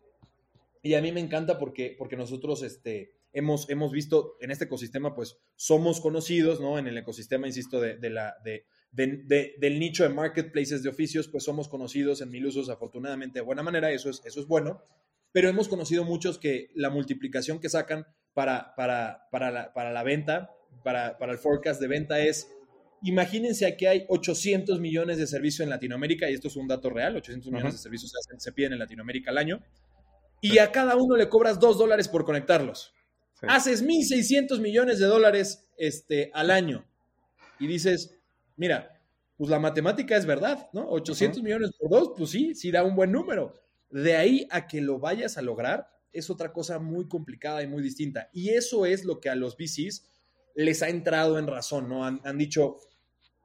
y a mí me encanta porque, porque nosotros, este, hemos, hemos visto en este ecosistema, pues somos conocidos, ¿no? En el ecosistema, insisto, de, de la, de, del nicho de marketplaces de oficios, pues somos conocidos en mil usos, afortunadamente, de buena manera, eso es, eso es bueno, pero hemos conocido muchos que la multiplicación que sacan para, para, para, la, para la venta, para el forecast de venta es Imagínense que hay 800 millones de servicios en Latinoamérica, y esto es un dato real, 800 millones de servicios se, se, piden en Latinoamérica al año, y a cada uno le cobras 2 dólares por conectarlos. Haces 1.600 millones de dólares este, al año. Y dices, mira, pues la matemática es verdad, ¿no? 800 millones por dos, pues sí, sí da un buen número. De ahí a que lo vayas a lograr es otra cosa muy complicada y muy distinta. Y eso es lo que a los VCs les ha entrado en razón, ¿no? Han, dicho,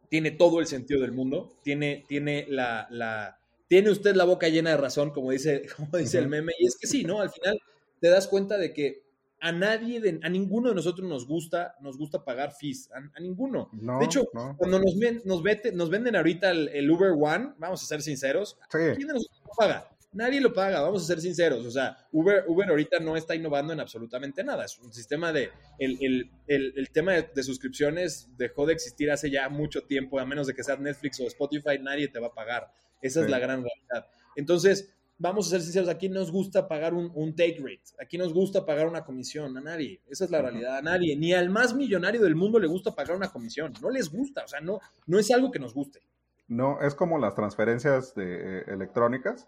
tiene todo el sentido del mundo, tiene, tiene la, la, tiene usted la boca llena de razón, como dice, como dice el meme. Y es que sí, ¿no? Al final te das cuenta de que a nadie, de, a ninguno de nosotros nos gusta, nos gusta pagar fees, a, ninguno. de hecho, cuando nos, nos, nos, venden ahorita el, Uber One, vamos a ser sinceros, ¿quién de nosotros paga? Nadie lo paga, vamos a ser sinceros. O sea, Uber, Uber ahorita no está innovando en absolutamente nada. Es un sistema de. El, el, el, el tema de, de, suscripciones dejó de existir hace ya mucho tiempo, a menos de que sea Netflix o Spotify, nadie te va a pagar. Esa es la gran realidad. Entonces, vamos a ser sinceros, aquí nos gusta pagar un, take rate, aquí nos gusta pagar una comisión, a nadie, esa es la realidad, a nadie, ni al más millonario del mundo le gusta pagar una comisión, no les gusta, o sea, no, no es algo que nos guste. No, es como las transferencias de, eh, electrónicas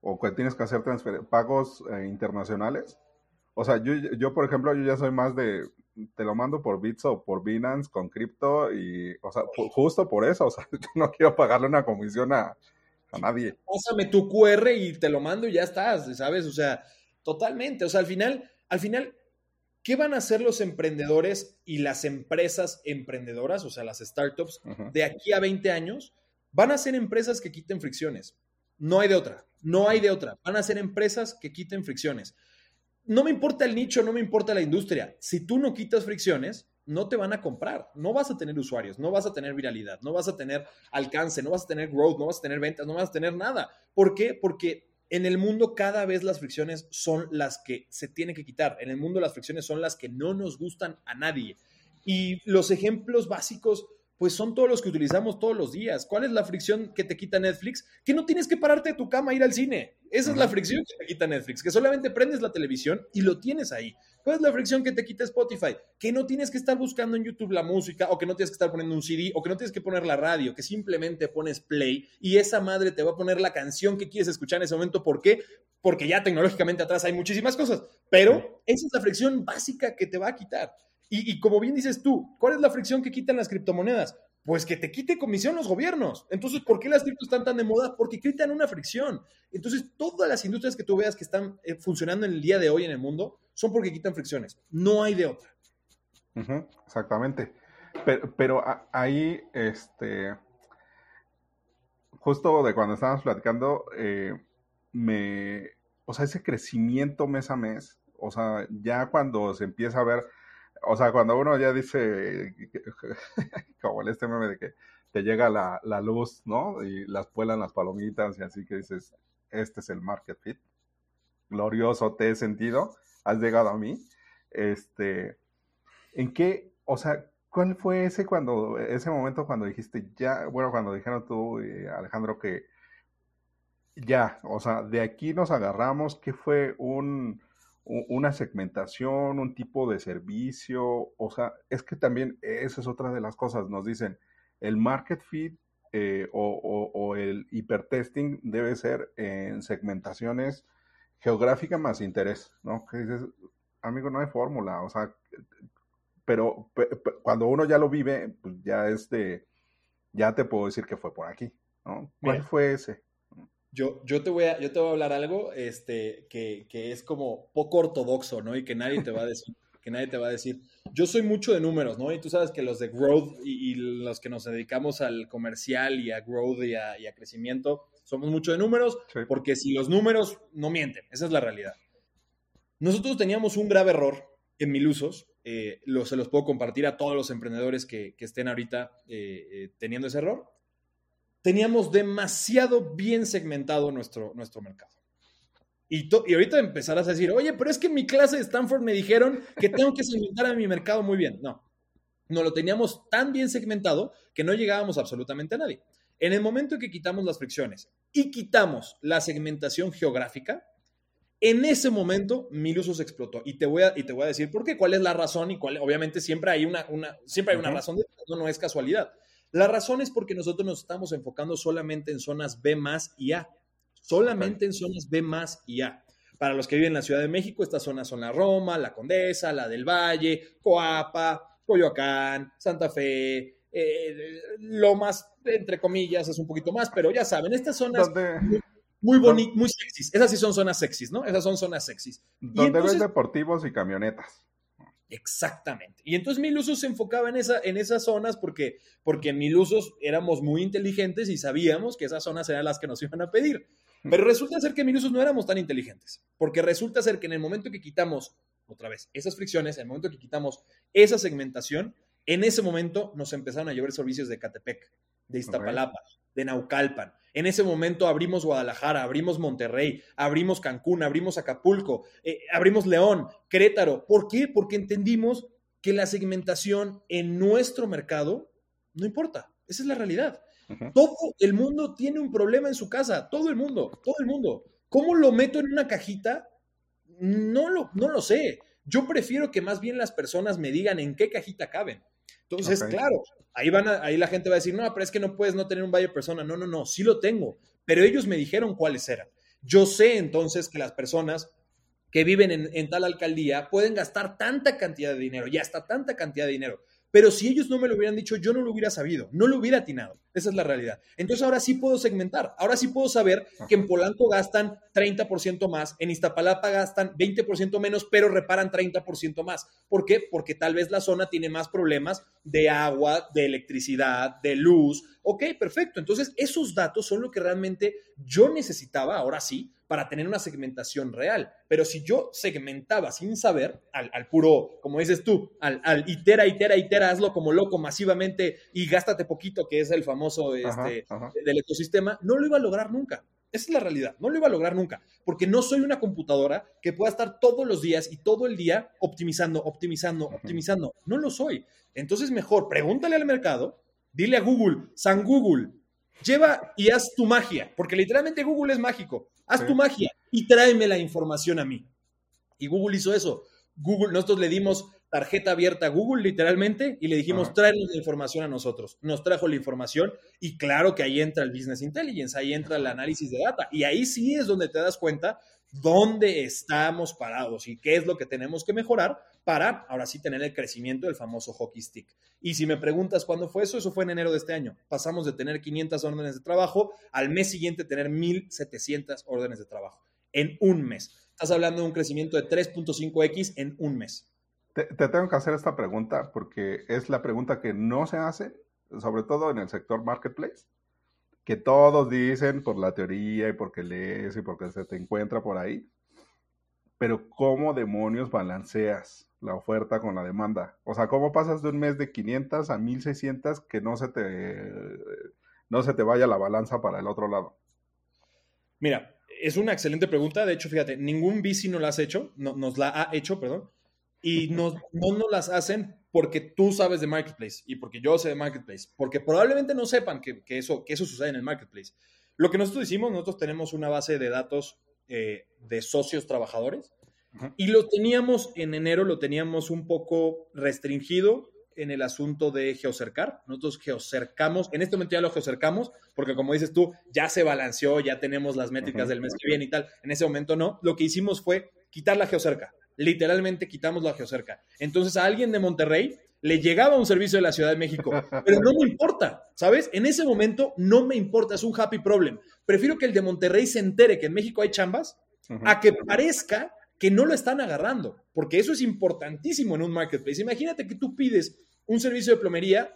o que tienes que hacer pagos eh, internacionales. O sea, yo, yo, por ejemplo, yo ya soy más de, te lo mando por Bits o por Binance con cripto y, o sea, justo por eso, o sea, yo no quiero pagarle una comisión a, a nadie. Pásame tu QR y te lo mando y ya estás, ¿sabes? O sea, totalmente. O sea, al final, al final, ¿qué van a hacer los emprendedores y las empresas emprendedoras, o sea, las startups, de aquí a 20 años? Van a ser empresas que quiten fricciones. No hay de otra. No hay de otra. Van a ser empresas que quiten fricciones. No me importa el nicho, no me importa la industria. Si tú no quitas fricciones, no te van a comprar, no vas a tener usuarios, no vas a tener viralidad, no vas a tener alcance, no vas a tener growth, no vas a tener ventas, no vas a tener nada. ¿Por qué? Porque En el mundo cada vez las fricciones son las que se tienen que quitar. En el mundo las fricciones son las que no nos gustan a nadie. Y los ejemplos básicos pues son todos los que utilizamos todos los días. ¿Cuál es la fricción que te quita Netflix? Que no tienes que pararte de tu cama a ir al cine. Esa es la fricción que te quita Netflix, que solamente prendes la televisión y lo tienes ahí. ¿Cuál es la fricción que te quita Spotify? Que no tienes que estar buscando en YouTube la música o que no tienes que estar poniendo un CD o que no tienes que poner la radio, que simplemente pones play y esa madre te va a poner la canción que quieres escuchar en ese momento. ¿Por qué? Porque ya tecnológicamente atrás hay muchísimas cosas, pero esa es la fricción básica que te va a quitar. Y, como bien dices tú, ¿cuál es la fricción que quitan las criptomonedas? Pues que te quite comisión los gobiernos. Entonces, ¿por qué las criptos están tan de moda? Porque quitan una fricción. Entonces, todas las industrias que tú veas que están eh, funcionando en el día de hoy en el mundo son porque quitan fricciones. No hay de otra. exactamente. Pero, ahí, este, justo de cuando estábamos platicando, eh, me, o sea, ese crecimiento mes a mes, o sea, ya cuando se empieza a ver o sea, cuando uno ya dice, como este meme de que te llega la, luz, ¿no? Y las puelan las palomitas y así que dices, este es el market fit. Glorioso te he sentido, has llegado a mí. Este, ¿en qué, o sea, cuál fue ese cuando, ese momento cuando dijiste ya, bueno, cuando dijeron tú Alejandro que ya, o sea, de aquí nos agarramos, ¿qué fue un, una segmentación, un tipo de servicio, o sea, es que también esa es otra de las cosas, nos dicen, el market fit eh, o, el hipertesting debe ser en segmentaciones geográfica más interés, ¿no? Que dices, amigo, no hay fórmula, o sea, pero, cuando uno ya lo vive, pues ya es de, ya te puedo decir que fue por aquí, ¿no? ¿Cuál fue ese? Yo, yo, te voy a, yo te voy a hablar algo este, que, que, es como poco ortodoxo, ¿no? Y que nadie te va a decir, que nadie te va a decir. Yo soy mucho de números, ¿no? Y tú sabes que los de growth y, los que nos dedicamos al comercial y a growth y a, y a crecimiento, somos mucho de números, porque si los números no mienten, esa es la realidad. Nosotros teníamos un grave error en mil usos, eh, lo, se los puedo compartir a todos los emprendedores que, que estén ahorita eh, eh, teniendo ese error teníamos demasiado bien segmentado nuestro, nuestro mercado. Y, y, ahorita empezarás a decir, oye, pero es que en mi clase de Stanford me dijeron que tengo que segmentar a mi mercado muy bien. No, no lo teníamos tan bien segmentado que no llegábamos absolutamente a nadie. En el momento en que quitamos las fricciones y quitamos la segmentación geográfica, en ese momento mil usos explotó. Y te voy a, y te voy a decir por qué, cuál es la razón y cuál, obviamente siempre hay una, una siempre hay una razón, de, no, no es casualidad. La razón es porque nosotros nos estamos enfocando solamente en zonas B más y A. Solamente en zonas B más y A. Para los que viven en la Ciudad de México, estas zonas son la Roma, la Condesa, la del Valle, Coapa, Coyoacán, Santa Fe, eh, lo más, entre comillas, es un poquito más, pero ya saben, estas zonas muy, bonitas, muy sexys. Esas sí son zonas sexys, ¿no? Esas son zonas sexys. Donde ven deportivos y camionetas. Exactamente. Y entonces Milusos se enfocaba en, esa, en esas zonas porque, porque en Milusos éramos muy inteligentes y sabíamos que esas zonas eran las que nos iban a pedir. Pero resulta ser que Milusos no éramos tan inteligentes, porque resulta ser que en el momento que quitamos, otra vez, esas fricciones, en el momento que quitamos esa segmentación, en ese momento nos empezaron a llevar servicios de Catepec, de Iztapalapa, de Naucalpan, en ese momento abrimos Guadalajara, abrimos Monterrey, abrimos Cancún, abrimos Acapulco, eh, abrimos León, Querétaro. ¿Por qué? Porque entendimos que la segmentación en nuestro mercado no importa. Esa es la realidad. Todo el mundo tiene un problema en su casa, todo el mundo, todo el mundo. ¿Cómo lo meto en una cajita? No lo, no lo sé. Yo prefiero que más bien las personas me digan en qué cajita caben. Entonces, claro, ahí, van ahí la gente va a decir, no, pero es que no puedes no tener un buyer persona. No, no, no, sí lo tengo, pero ellos me dijeron cuáles eran. Yo sé entonces que las personas que viven en, en tal alcaldía pueden gastar tanta cantidad de dinero y hasta tanta cantidad de dinero. Pero si ellos no me lo hubieran dicho, yo no lo hubiera sabido, no lo hubiera atinado. Esa es la realidad. Entonces ahora sí puedo segmentar, ahora sí puedo saber que en Polanco gastan 30% más, en Iztapalapa gastan 20% menos, pero reparan 30% más. ¿Por qué? Porque tal vez la zona tiene más problemas de agua, de electricidad, de luz. Ok, perfecto. Entonces esos datos son lo que realmente yo necesitaba, ahora sí, para tener una segmentación real. Pero si yo segmentaba sin saber, al, puro, como dices tú, al, al, itera, itera, itera, hazlo como loco masivamente y gástate poquito, que es el famoso este, del ecosistema, no lo iba a lograr nunca. Esa es la realidad. No lo iba a lograr nunca, porque no soy una computadora que pueda estar todos los días y todo el día optimizando, optimizando, optimizando. No lo soy. Entonces, mejor pregúntale al mercado, dile a Google, San Google, lleva y haz tu magia, porque literalmente Google es mágico. Haz tu magia y tráeme la información a mí. Y Google hizo eso. Google, nosotros le dimos tarjeta abierta a Google literalmente y le dijimos, tráenos la información a nosotros. Nos trajo la información y claro que ahí entra el Business Intelligence, ahí entra el análisis de data y ahí sí es donde te das cuenta dónde estamos parados y qué es lo que tenemos que mejorar para ahora sí tener el crecimiento del famoso hockey stick. Y si me preguntas cuándo fue eso, eso fue en enero de este año. Pasamos de tener 500 órdenes de trabajo al mes siguiente tener 1700 órdenes de trabajo en un mes. Estás hablando de un crecimiento de 3.5x en un mes. Te, tengo que hacer esta pregunta porque es la pregunta que no se hace, sobre todo en el sector marketplace, que todos dicen por la teoría y porque lees y porque se te encuentra por ahí, pero ¿cómo demonios balanceas la oferta con la demanda? O sea, ¿cómo pasas de un mes de 500 a 1600 que no se te, no se te vaya la balanza para el otro lado? Mira, es una excelente pregunta. De hecho, fíjate, ningún bici no la has hecho, no, nos la ha hecho, perdón y no, no nos las hacen porque tú sabes de Marketplace y porque yo sé de Marketplace, porque probablemente no sepan que, eso, que eso sucede en el Marketplace. Lo que nosotros hicimos, nosotros tenemos una base de datos eh, de socios trabajadores y lo teníamos en enero, lo teníamos un poco restringido en el asunto de geocercar. Nosotros geocercamos, en este momento ya lo geocercamos, porque como dices tú, ya se balanceó, ya tenemos las métricas del mes que viene y tal. En ese momento no. Lo que hicimos fue quitar la geocerca literalmente quitamos la geocerca. Entonces a alguien de Monterrey le llegaba un servicio de la Ciudad de México, pero no me importa, ¿sabes? En ese momento no me importa, es un happy problem. Prefiero que el de Monterrey se entere que en México hay chambas a que parezca que no lo están agarrando, porque eso es importantísimo en un marketplace. Imagínate que tú pides un servicio de plomería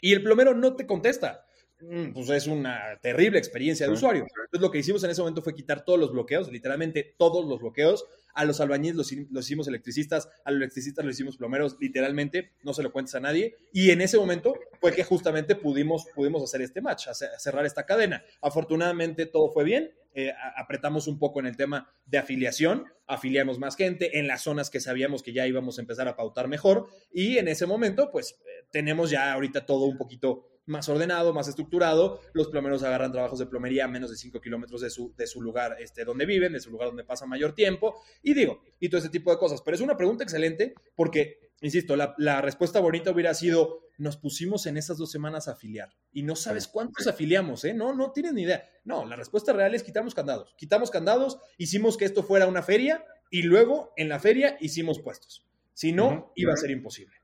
y el plomero no te contesta. Mm, pues es una terrible experiencia de usuario. Entonces lo que hicimos en ese momento fue quitar todos los bloqueos, literalmente todos los bloqueos. A los albañiles los, hicimos electricistas, a los electricistas los hicimos plomeros, literalmente, no se lo cuentes a nadie. Y en ese momento fue que justamente pudimos, pudimos hacer este match, cerrar esta cadena. Afortunadamente todo fue bien, eh, apretamos un poco en el tema de afiliación, afiliamos más gente en las zonas que sabíamos que ya íbamos a empezar a pautar mejor y en ese momento pues eh, tenemos ya ahorita todo un poquito más ordenado, más estructurado. Los plomeros agarran trabajos de plomería a menos de 5 kilómetros de su, de su lugar este, donde viven, de su lugar donde pasan mayor tiempo. Y digo, y todo ese tipo de cosas. Pero es una pregunta excelente porque, insisto, la, la respuesta bonita hubiera sido, nos pusimos en esas dos semanas a afiliar. Y no sabes cuántos afiliamos, ¿eh? No, no tienes ni idea. No, la respuesta real es quitamos candados. Quitamos candados, hicimos que esto fuera una feria y luego en la feria hicimos puestos. Si no, iba a ser imposible.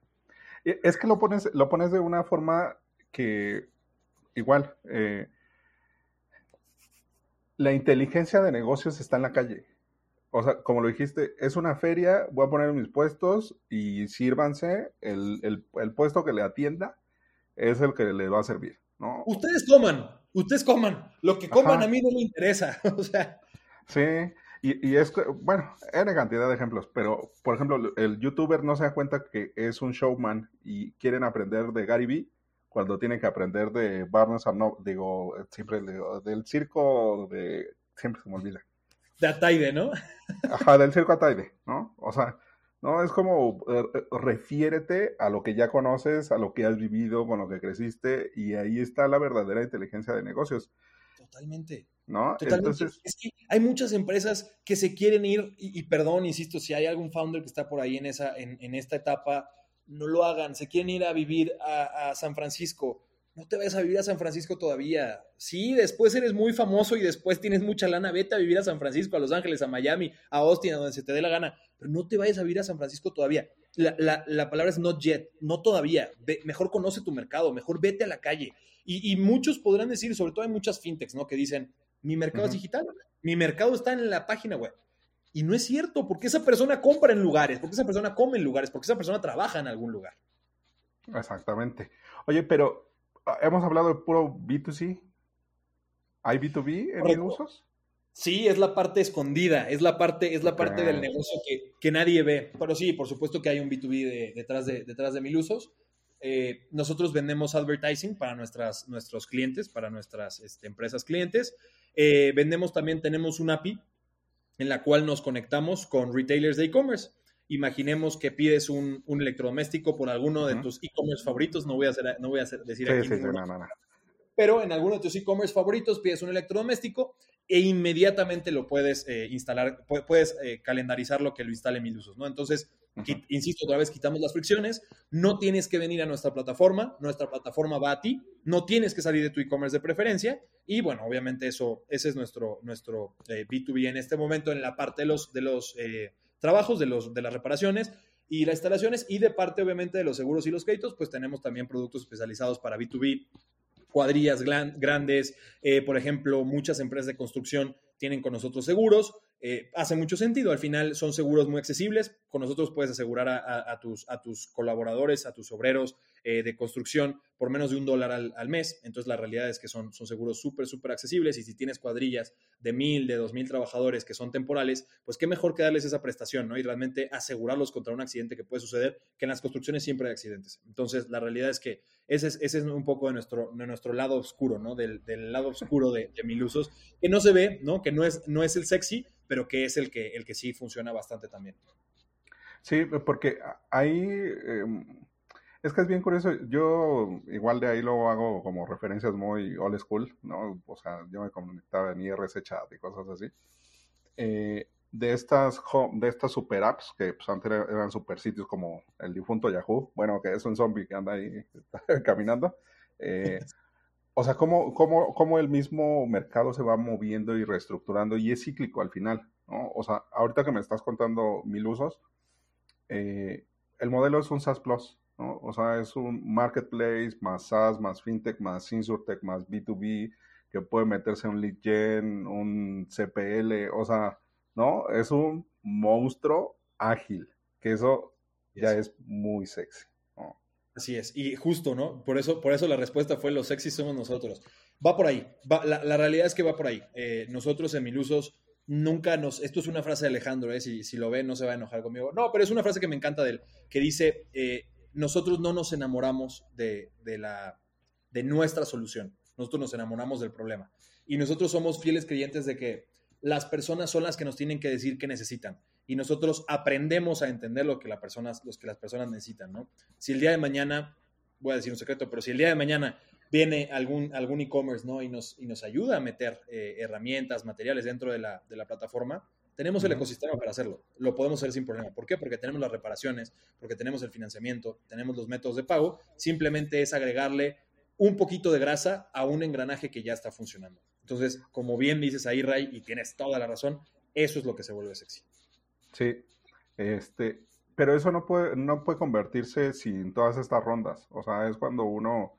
Es que lo pones, lo pones de una forma que igual, eh, la inteligencia de negocios está en la calle. O sea, como lo dijiste, es una feria, voy a poner mis puestos y sírvanse, el, puesto que le atienda es el que le va a servir, ¿no? Ustedes coman, ustedes coman, lo que coman a mí no me interesa, o sea. Sí, y, y, es, bueno, N cantidad de ejemplos, pero por ejemplo, el youtuber no se da cuenta que es un showman y quieren aprender de Gary Vee cuando tiene que aprender de Barnes no, digo, siempre digo, del circo de, siempre se me olvida. De Ataide, ¿no? Ajá, del circo Ataide, ¿no? O sea, no, es como eh, eh, refiérete a lo que ya conoces, a lo que has vivido, con lo que creciste, y ahí está la verdadera inteligencia de negocios. Totalmente. ¿No? Entonces... Es que hay muchas empresas que se quieren ir, y, perdón, insisto, si hay algún founder que está por ahí en, esa, en, en esta etapa, no lo hagan, se quieren ir a vivir a, San Francisco, no te vayas a vivir a San Francisco todavía. Sí, después eres muy famoso y después tienes mucha lana, vete a vivir a San Francisco, a Los Ángeles, a Miami, a Austin, a donde se te dé la gana, pero no te vayas a vivir a San Francisco todavía. La, palabra es not yet, no todavía. mejor conoce tu mercado, mejor vete a la calle. Y, muchos podrán decir, sobre todo hay muchas fintechs, ¿no? Que dicen, mi mercado es digital, mi mercado está en la página web. Y no es cierto, porque esa persona compra en lugares, porque esa persona come en lugares, porque esa persona trabaja en algún lugar. Exactamente. Oye, pero ah, hemos hablado de puro B2C. ¿Hay B2B en usos? Sí, es la parte escondida, es la parte, es la parte del negocio que, nadie ve. Pero sí, por supuesto que hay un B2B detrás, de, detrás de mil usos. Eh, nosotros vendemos advertising para nuestras, nuestros clientes, para nuestras este, empresas clientes. Eh, vendemos también, tenemos un API en la cual nos conectamos con retailers de e-commerce. Imaginemos que pides un, electrodoméstico por alguno de tus e-commerce favoritos, no voy a, hacer, no voy a decir aquí. Pero en alguno de tus e-commerce favoritos pides un electrodoméstico e inmediatamente lo puedes eh, instalar, puedes eh, calendarizar lo que lo instale mil usos, ¿no? Entonces, insisto, otra vez quitamos las fricciones, no tienes que venir a nuestra plataforma, nuestra plataforma va a ti, no tienes que salir de tu e-commerce de preferencia y bueno, obviamente eso, ese es nuestro, nuestro B2B eh, en este momento en la parte de los, de los trabajos, de, los, de las reparaciones y las instalaciones y de parte obviamente de los seguros y los créditos, pues tenemos también productos especializados para B2B cuadrillas grandes, eh, por ejemplo, muchas empresas de construcción tienen con nosotros seguros, eh, hace mucho sentido. Al final son seguros muy accesibles. Con nosotros puedes asegurar a, tus, a tus, colaboradores, a tus obreros eh, de construcción por menos de un dólar al, mes. Entonces la realidad es que son, son seguros súper, súper accesibles y si tienes cuadrillas de mil, de dos mil trabajadores que son temporales, pues qué mejor que darles esa prestación ¿no? y realmente asegurarlos contra un accidente que puede suceder, que en las construcciones siempre hay accidentes. Entonces la realidad es que ese es, ese es un poco de nuestro, de nuestro lado oscuro, ¿no? del, del lado oscuro de, de mil usos, que no se ve, ¿no? que no es, no es el sexy, pero que es el que, el que sí funciona bastante también. Sí, porque ahí em, es que es bien curioso. Yo igual de ahí lo hago como referencias muy old school, ¿no? O sea, yo me conectaba en IRC chat y cosas así. Eh, de estas de estas super apps que pues, antes eran super sitios como el difunto Yahoo, bueno, que es un zombie que anda ahí caminando. Eh, o sea, cómo, cómo, cómo, el mismo mercado se va moviendo y reestructurando y es cíclico al final, ¿no? O sea, ahorita que me estás contando mil usos, eh, el modelo es un SaaS Plus, ¿no? O sea, es un marketplace más SaaS, más FinTech, más InsurTech, más B2B, que puede meterse un lead gen, un CPL, o sea, ¿no? Es un monstruo ágil, que eso ya es muy sexy. Así es, y justo, ¿no? Por eso, por eso la respuesta fue los sexy somos nosotros. Va por ahí, la, realidad es que va por ahí. Eh, nosotros en Milusos nunca nos, esto es una frase de Alejandro, ¿eh? si, lo ve no se va a enojar conmigo. No, pero es una frase que me encanta de él, que dice, eh, nosotros no nos enamoramos de, de, la, de nuestra solución, nosotros nos enamoramos del problema. Y nosotros somos fieles creyentes de que las personas son las que nos tienen que decir qué necesitan y nosotros aprendemos a entender lo que, la personas, que las personas necesitan, ¿no? Si el día de mañana, voy a decir un secreto, pero si el día de mañana viene algún, algún e-commerce, ¿no? Y nos, y nos ayuda a meter eh, herramientas, materiales dentro de la, de la plataforma, tenemos el ecosistema para hacerlo. Lo podemos hacer sin problema. ¿Por qué? Porque tenemos las reparaciones, porque tenemos el financiamiento, tenemos los métodos de pago. Simplemente es agregarle un poquito de grasa a un engranaje que ya está funcionando. Entonces, como bien dices ahí, Ray, y tienes toda la razón, eso es lo que se vuelve sexy. Sí, este, pero eso no puede, no puede convertirse sin todas estas rondas. O sea, es cuando uno,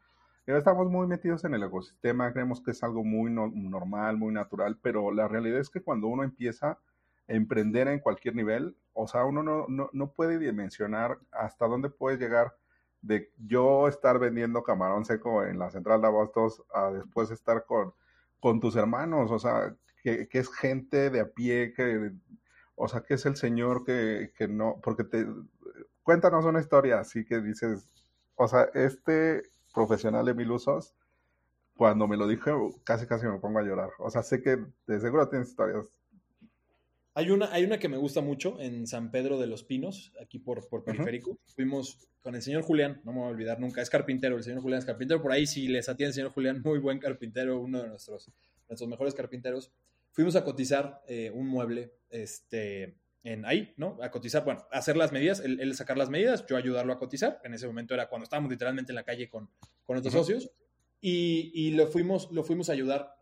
estamos muy metidos en el ecosistema, creemos que es algo muy normal, muy natural, pero la realidad es que cuando uno empieza a emprender en cualquier nivel, o sea, uno no, no, no puede dimensionar hasta dónde puede llegar de yo estar vendiendo camarón seco en la central de abastos a después estar con, con tus hermanos, o sea, que, que, es gente de a pie que o sea, que es el Señor que, que no, porque te, cuéntanos una historia así que dices, o sea, este profesional de mil usos, cuando me lo dijo, casi casi me pongo a llorar. O sea, sé que de seguro tienes historias. Hay una, hay una que me gusta mucho en San Pedro de los Pinos, aquí por, por Periférico. Fuimos con el señor Julián, no me voy a olvidar nunca, es carpintero, el señor Julián es carpintero. Por ahí, si les atiende el señor Julián, muy buen carpintero, uno de nuestros, nuestros mejores carpinteros fuimos a cotizar eh, un mueble este, en ahí, ¿no? A cotizar, bueno, hacer las medidas, él, sacar las medidas, yo ayudarlo a cotizar. En ese momento era cuando estábamos literalmente en la calle con, con nuestros socios y, y, lo, fuimos, lo fuimos a ayudar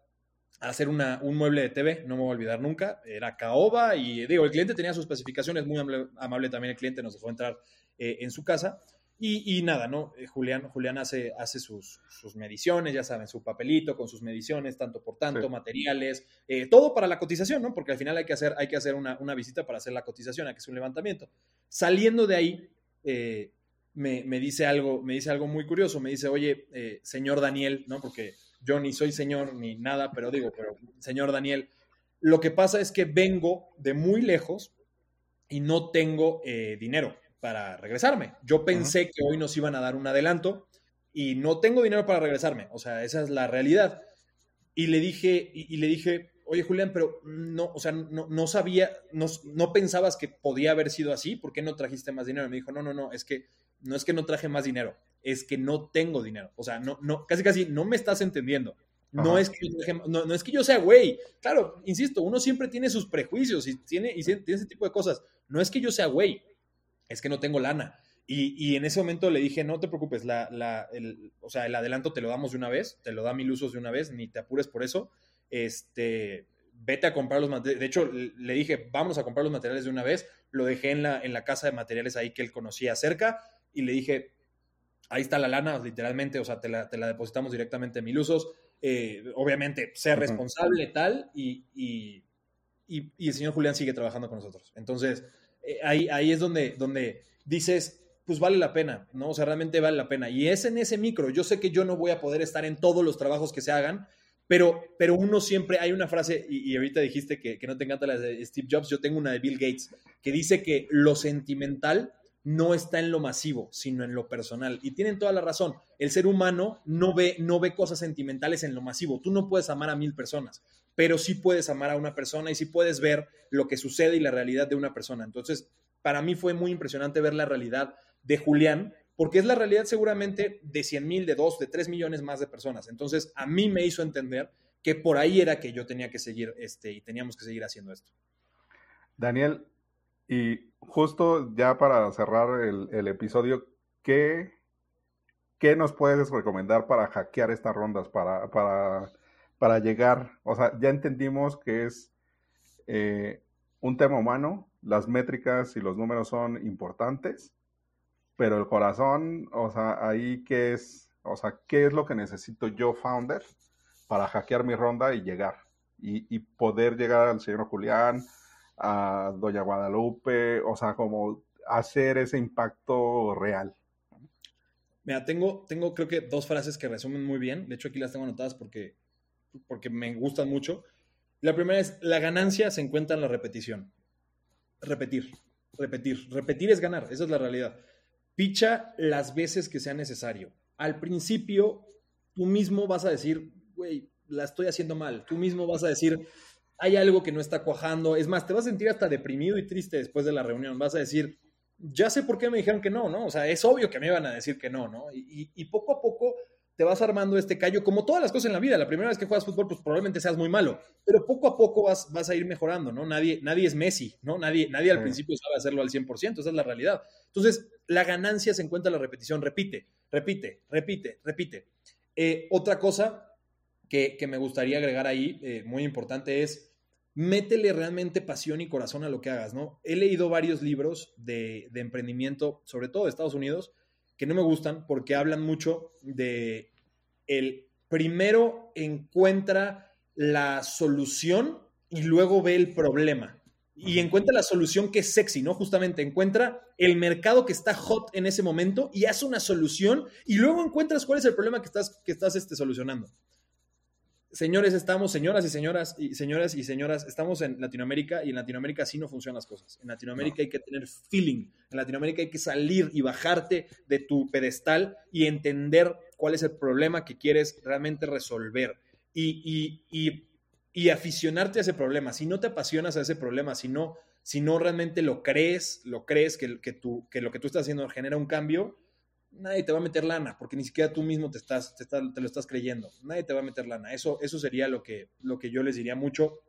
a hacer una, un mueble de TV, no me voy a olvidar nunca, era caoba y digo, el cliente tenía sus especificaciones, muy amable, también el cliente, nos dejó entrar eh, en su casa y, nada, ¿no? Eh, Julián, Julián hace, hace sus, sus, mediciones, ya saben, su papelito con sus mediciones, tanto por tanto, materiales, eh, todo para la cotización, ¿no? Porque al final hay que hacer, hay que hacer una, una, visita para hacer la cotización, hay que hacer un levantamiento. Saliendo de ahí, eh, me, me, dice algo, me dice algo muy curioso, me dice, oye, señor Daniel, ¿no? Porque yo ni soy señor ni nada, pero digo, pero señor Daniel, lo que pasa es que vengo de muy lejos y no tengo dinero para regresarme. Yo pensé que hoy nos iban a dar un adelanto y no tengo dinero para regresarme. O sea, esa es la realidad. y le dije, y, le dije, oye Julián, pero no, o sea, no, no sabía, no, no, pensabas que podía haber sido así, ¿por qué no trajiste más dinero? Y me dijo, no, no, no, es que no es que no traje más dinero, es que no tengo dinero. O sea, no, no, casi casi no me estás entendiendo. No es, que, no, no, es que yo sea güey. Claro, insisto, uno siempre tiene sus prejuicios y tiene, y tiene ese tipo de cosas. No es que yo sea güey, es que no tengo lana. Y, en ese momento le dije, no te preocupes, la, la, el, o sea, el adelanto te lo damos de una vez, te lo da mil usos de una vez, ni te apures por eso. Este, vete a comprar los materiales. De hecho, le dije, vamos a comprar los materiales de una vez. Lo dejé en la, en la casa de materiales ahí que él conocía cerca y le dije, ahí está la lana, literalmente, o sea, te la, te la depositamos directamente en mil usos. Eh, obviamente, sea responsable, tal, y, y, y, el señor Julián sigue trabajando con nosotros. Entonces, eh, ahí, ahí es donde, donde dices, pues vale la pena, ¿no? O sea, realmente vale la pena. Y es en ese micro. Yo sé que yo no voy a poder estar en todos los trabajos que se hagan, pero, pero uno siempre, hay una frase, y, ahorita dijiste que, que, no te encanta la de Steve Jobs, yo tengo una de Bill Gates, que dice que lo sentimental no está en lo masivo, sino en lo personal. Y tienen toda la razón. El ser humano no ve, no ve cosas sentimentales en lo masivo. Tú no puedes amar a mil personas, pero sí puedes amar a una persona y sí puedes ver lo que sucede y la realidad de una persona. Entonces, para mí fue muy impresionante ver la realidad de Julián, porque es la realidad seguramente de 100 mil, de 2, de 3 millones más de personas. Entonces, a mí me hizo entender que por ahí era que yo tenía que seguir este, y teníamos que seguir haciendo esto. Daniel, y justo ya para cerrar el, episodio, ¿qué, ¿qué, nos puedes recomendar para hackear estas rondas, para, para, para llegar? O sea, ya entendimos que es eh, un tema humano, las métricas y los números son importantes, pero el corazón, o sea, ahí qué es, o sea, qué es lo que necesito yo, founder, para hackear mi ronda y llegar, y, poder llegar al señor Julián, a Doña Guadalupe, o sea, como hacer ese impacto real. Mira, tengo, tengo creo que dos frases que resumen muy bien, de hecho aquí las tengo anotadas porque, porque me gustan mucho. La primera es, la ganancia se encuentra en la repetición. Repetir, repetir, repetir es ganar, esa es la realidad. Picha las veces que sea necesario. Al principio, tú mismo vas a decir, güey, la estoy haciendo mal. Tú mismo vas a decir, hay algo que no está cuajando. Es más, te vas a sentir hasta deprimido y triste después de la reunión. Vas a decir, ya sé por qué me dijeron que no, ¿no? O sea, es obvio que me iban a decir que no, ¿no? Y, poco a poco te vas armando este callo, como todas las cosas en la vida. La primera vez que juegas fútbol, pues probablemente seas muy malo, pero poco a poco vas, vas a ir mejorando, ¿no? Nadie, nadie es Messi, ¿no? Nadie, nadie al principio sabe hacerlo al 100%, esa es la realidad. Entonces, la ganancia se encuentra en la repetición, repite, repite, repite, repite. Eh, otra cosa que, me gustaría agregar ahí, eh, muy importante, es métele realmente pasión y corazón a lo que hagas, ¿no? He leído varios libros de, de emprendimiento, sobre todo de Estados Unidos, que no me gustan porque hablan mucho de el primero encuentra la solución y luego ve el problema y encuentra la solución que es sexy, ¿no? Justamente encuentra el mercado que está hot en ese momento y hace una solución y luego encuentras cuál es el problema que estás, que estás este, solucionando. Señores, estamos, señoras y señoras y señoras y señoras, estamos en Latinoamérica y en Latinoamérica así no funcionan las cosas. En Latinoamérica hay que tener feeling, en Latinoamérica hay que salir y bajarte de tu pedestal y entender cuál es el problema que quieres realmente resolver. y, y y aficionarte a ese problema. Si no te apasionas a ese problema, si no, si no realmente lo crees, lo crees que, que, tú, que lo que tú estás haciendo genera un cambio, nadie te va a meter lana, porque ni siquiera tú mismo te, estás, te, te, lo estás creyendo. Nadie te va a meter lana. Eso, eso sería lo que, lo que yo les diría mucho.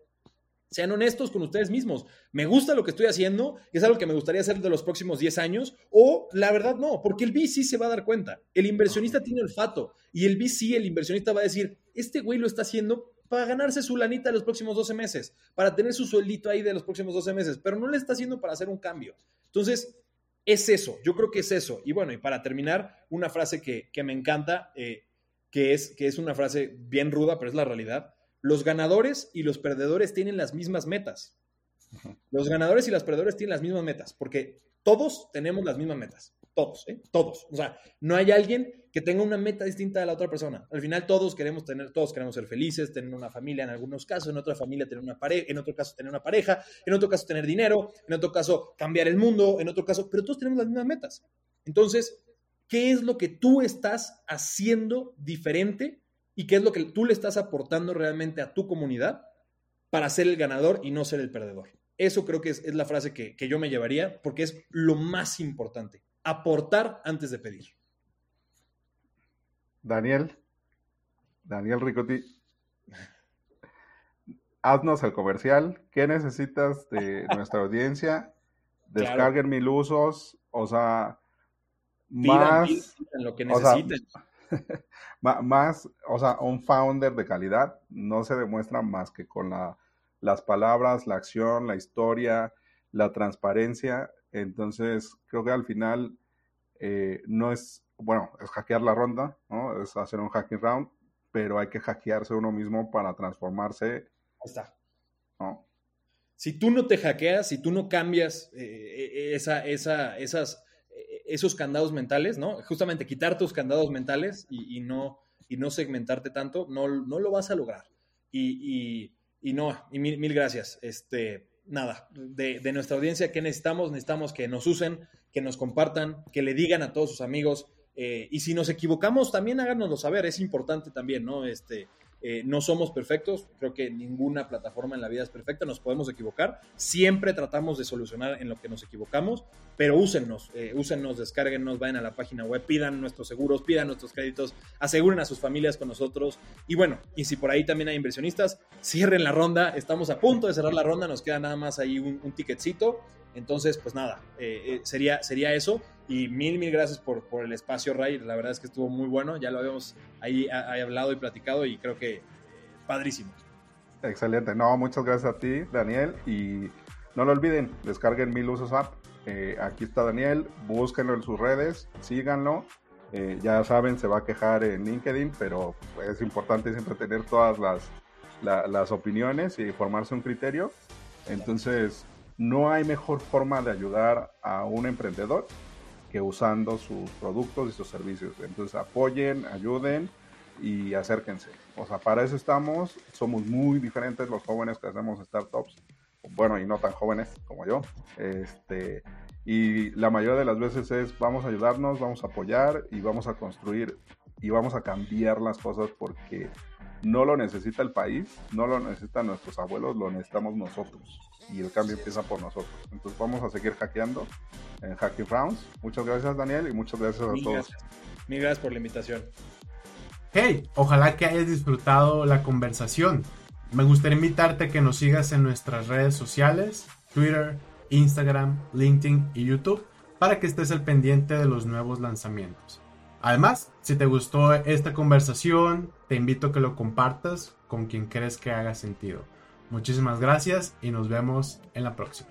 Sean honestos con ustedes mismos. Me gusta lo que estoy haciendo, es algo que me gustaría hacer de los próximos 10 años, o la verdad no, porque el VC se va a dar cuenta. El inversionista tiene olfato y el VC, el inversionista va a decir, este güey lo está haciendo para ganarse su lanita de los próximos 12 meses, para tener su sueldito ahí de los próximos 12 meses, pero no le está haciendo para hacer un cambio. Entonces, es eso, yo creo que es eso. Y bueno, y para terminar, una frase que, me encanta, eh, que, es, que es una frase bien ruda, pero es la realidad. Los ganadores y los perdedores tienen las mismas metas. Los ganadores y los perdedores tienen las mismas metas, porque todos tenemos las mismas metas. Todos, ¿eh? Todos. O sea, no hay alguien que tenga una meta distinta de la otra persona. Al final todos queremos tener, todos queremos ser felices, tener una familia en algunos casos, en otra familia tener una pareja, en otro caso tener una pareja, en otro caso tener dinero, en otro caso cambiar el mundo, en otro caso, pero todos tenemos las mismas metas. Entonces, ¿qué es lo que tú estás haciendo diferente y qué es lo que tú le estás aportando realmente a tu comunidad para ser el ganador y no ser el perdedor. Eso creo que es, la frase que, que, yo me llevaría porque es lo más importante. Aportar antes de pedir. Daniel, Daniel Ricotti, haznos el comercial. ¿Qué necesitas de nuestra audiencia? Descarguen mil usos, o sea, más. lo que necesiten. más, o sea, un founder de calidad no se demuestra más que con la, las palabras, la acción, la historia, la transparencia. Entonces, creo que al final eh, no es, bueno, es hackear la ronda, ¿no? Es hacer un hacking round, pero hay que hackearse uno mismo para transformarse. Ahí está. Si tú no te hackeas, si tú no cambias eh, eh, esa, esa, esas esos candados mentales, ¿no? Justamente quitar tus candados mentales y, no, y no segmentarte tanto, no, no lo vas a lograr. Y, no, y mil, gracias. Este, nada, de, nuestra audiencia, ¿qué necesitamos? Necesitamos que nos usen, que nos compartan, que le digan a todos sus amigos. Eh, y si nos equivocamos, también háganoslo saber, es importante también, ¿no? Este, eh, no somos perfectos, creo que ninguna plataforma en la vida es perfecta, nos podemos equivocar, siempre tratamos de solucionar en lo que nos equivocamos, pero úsennos, eh, úsennos, vayan a la página web, pidan nuestros seguros, pidan nuestros créditos, aseguren a sus familias con nosotros y bueno, y si por ahí también hay inversionistas, cierren la ronda, estamos a punto de cerrar la ronda, nos queda nada más ahí un, un ticketcito, entonces pues nada, eh, sería, sería eso. Y mil, mil gracias por, por, el espacio, Ray. La verdad es que estuvo muy bueno. Ya lo habíamos ahí, hablado y platicado y creo que padrísimo. Excelente. No, muchas gracias a ti, Daniel. Y no lo olviden, descarguen Mil Usos App. Eh, aquí está Daniel. Búsquenlo en sus redes, síganlo. Eh, ya saben, se va a quejar en LinkedIn, pero es importante siempre tener todas las, las opiniones y formarse un criterio. Entonces, no hay mejor forma de ayudar a un emprendedor que usando sus productos y sus servicios. Entonces apoyen, ayuden y acérquense. O sea, para eso estamos. Somos muy diferentes los jóvenes que hacemos startups. Bueno, y no tan jóvenes como yo. Este, y la mayoría de las veces es vamos a ayudarnos, vamos a apoyar y vamos a construir y vamos a cambiar las cosas porque no lo necesita el país, no lo necesitan nuestros abuelos, lo necesitamos nosotros. Y el cambio empieza por nosotros. Entonces vamos a seguir hackeando en Hacking Rounds. Muchas gracias Daniel y muchas gracias a todos. Gracias. Mil gracias por la invitación. Hey, ojalá que hayas disfrutado la conversación. Me gustaría invitarte a que nos sigas en nuestras redes sociales, Twitter, Instagram, LinkedIn y YouTube, para que estés al pendiente de los nuevos lanzamientos. Además, si te gustó esta conversación, te invito a que lo compartas con quien crees que haga sentido. Muchísimas gracias y nos vemos en la próxima.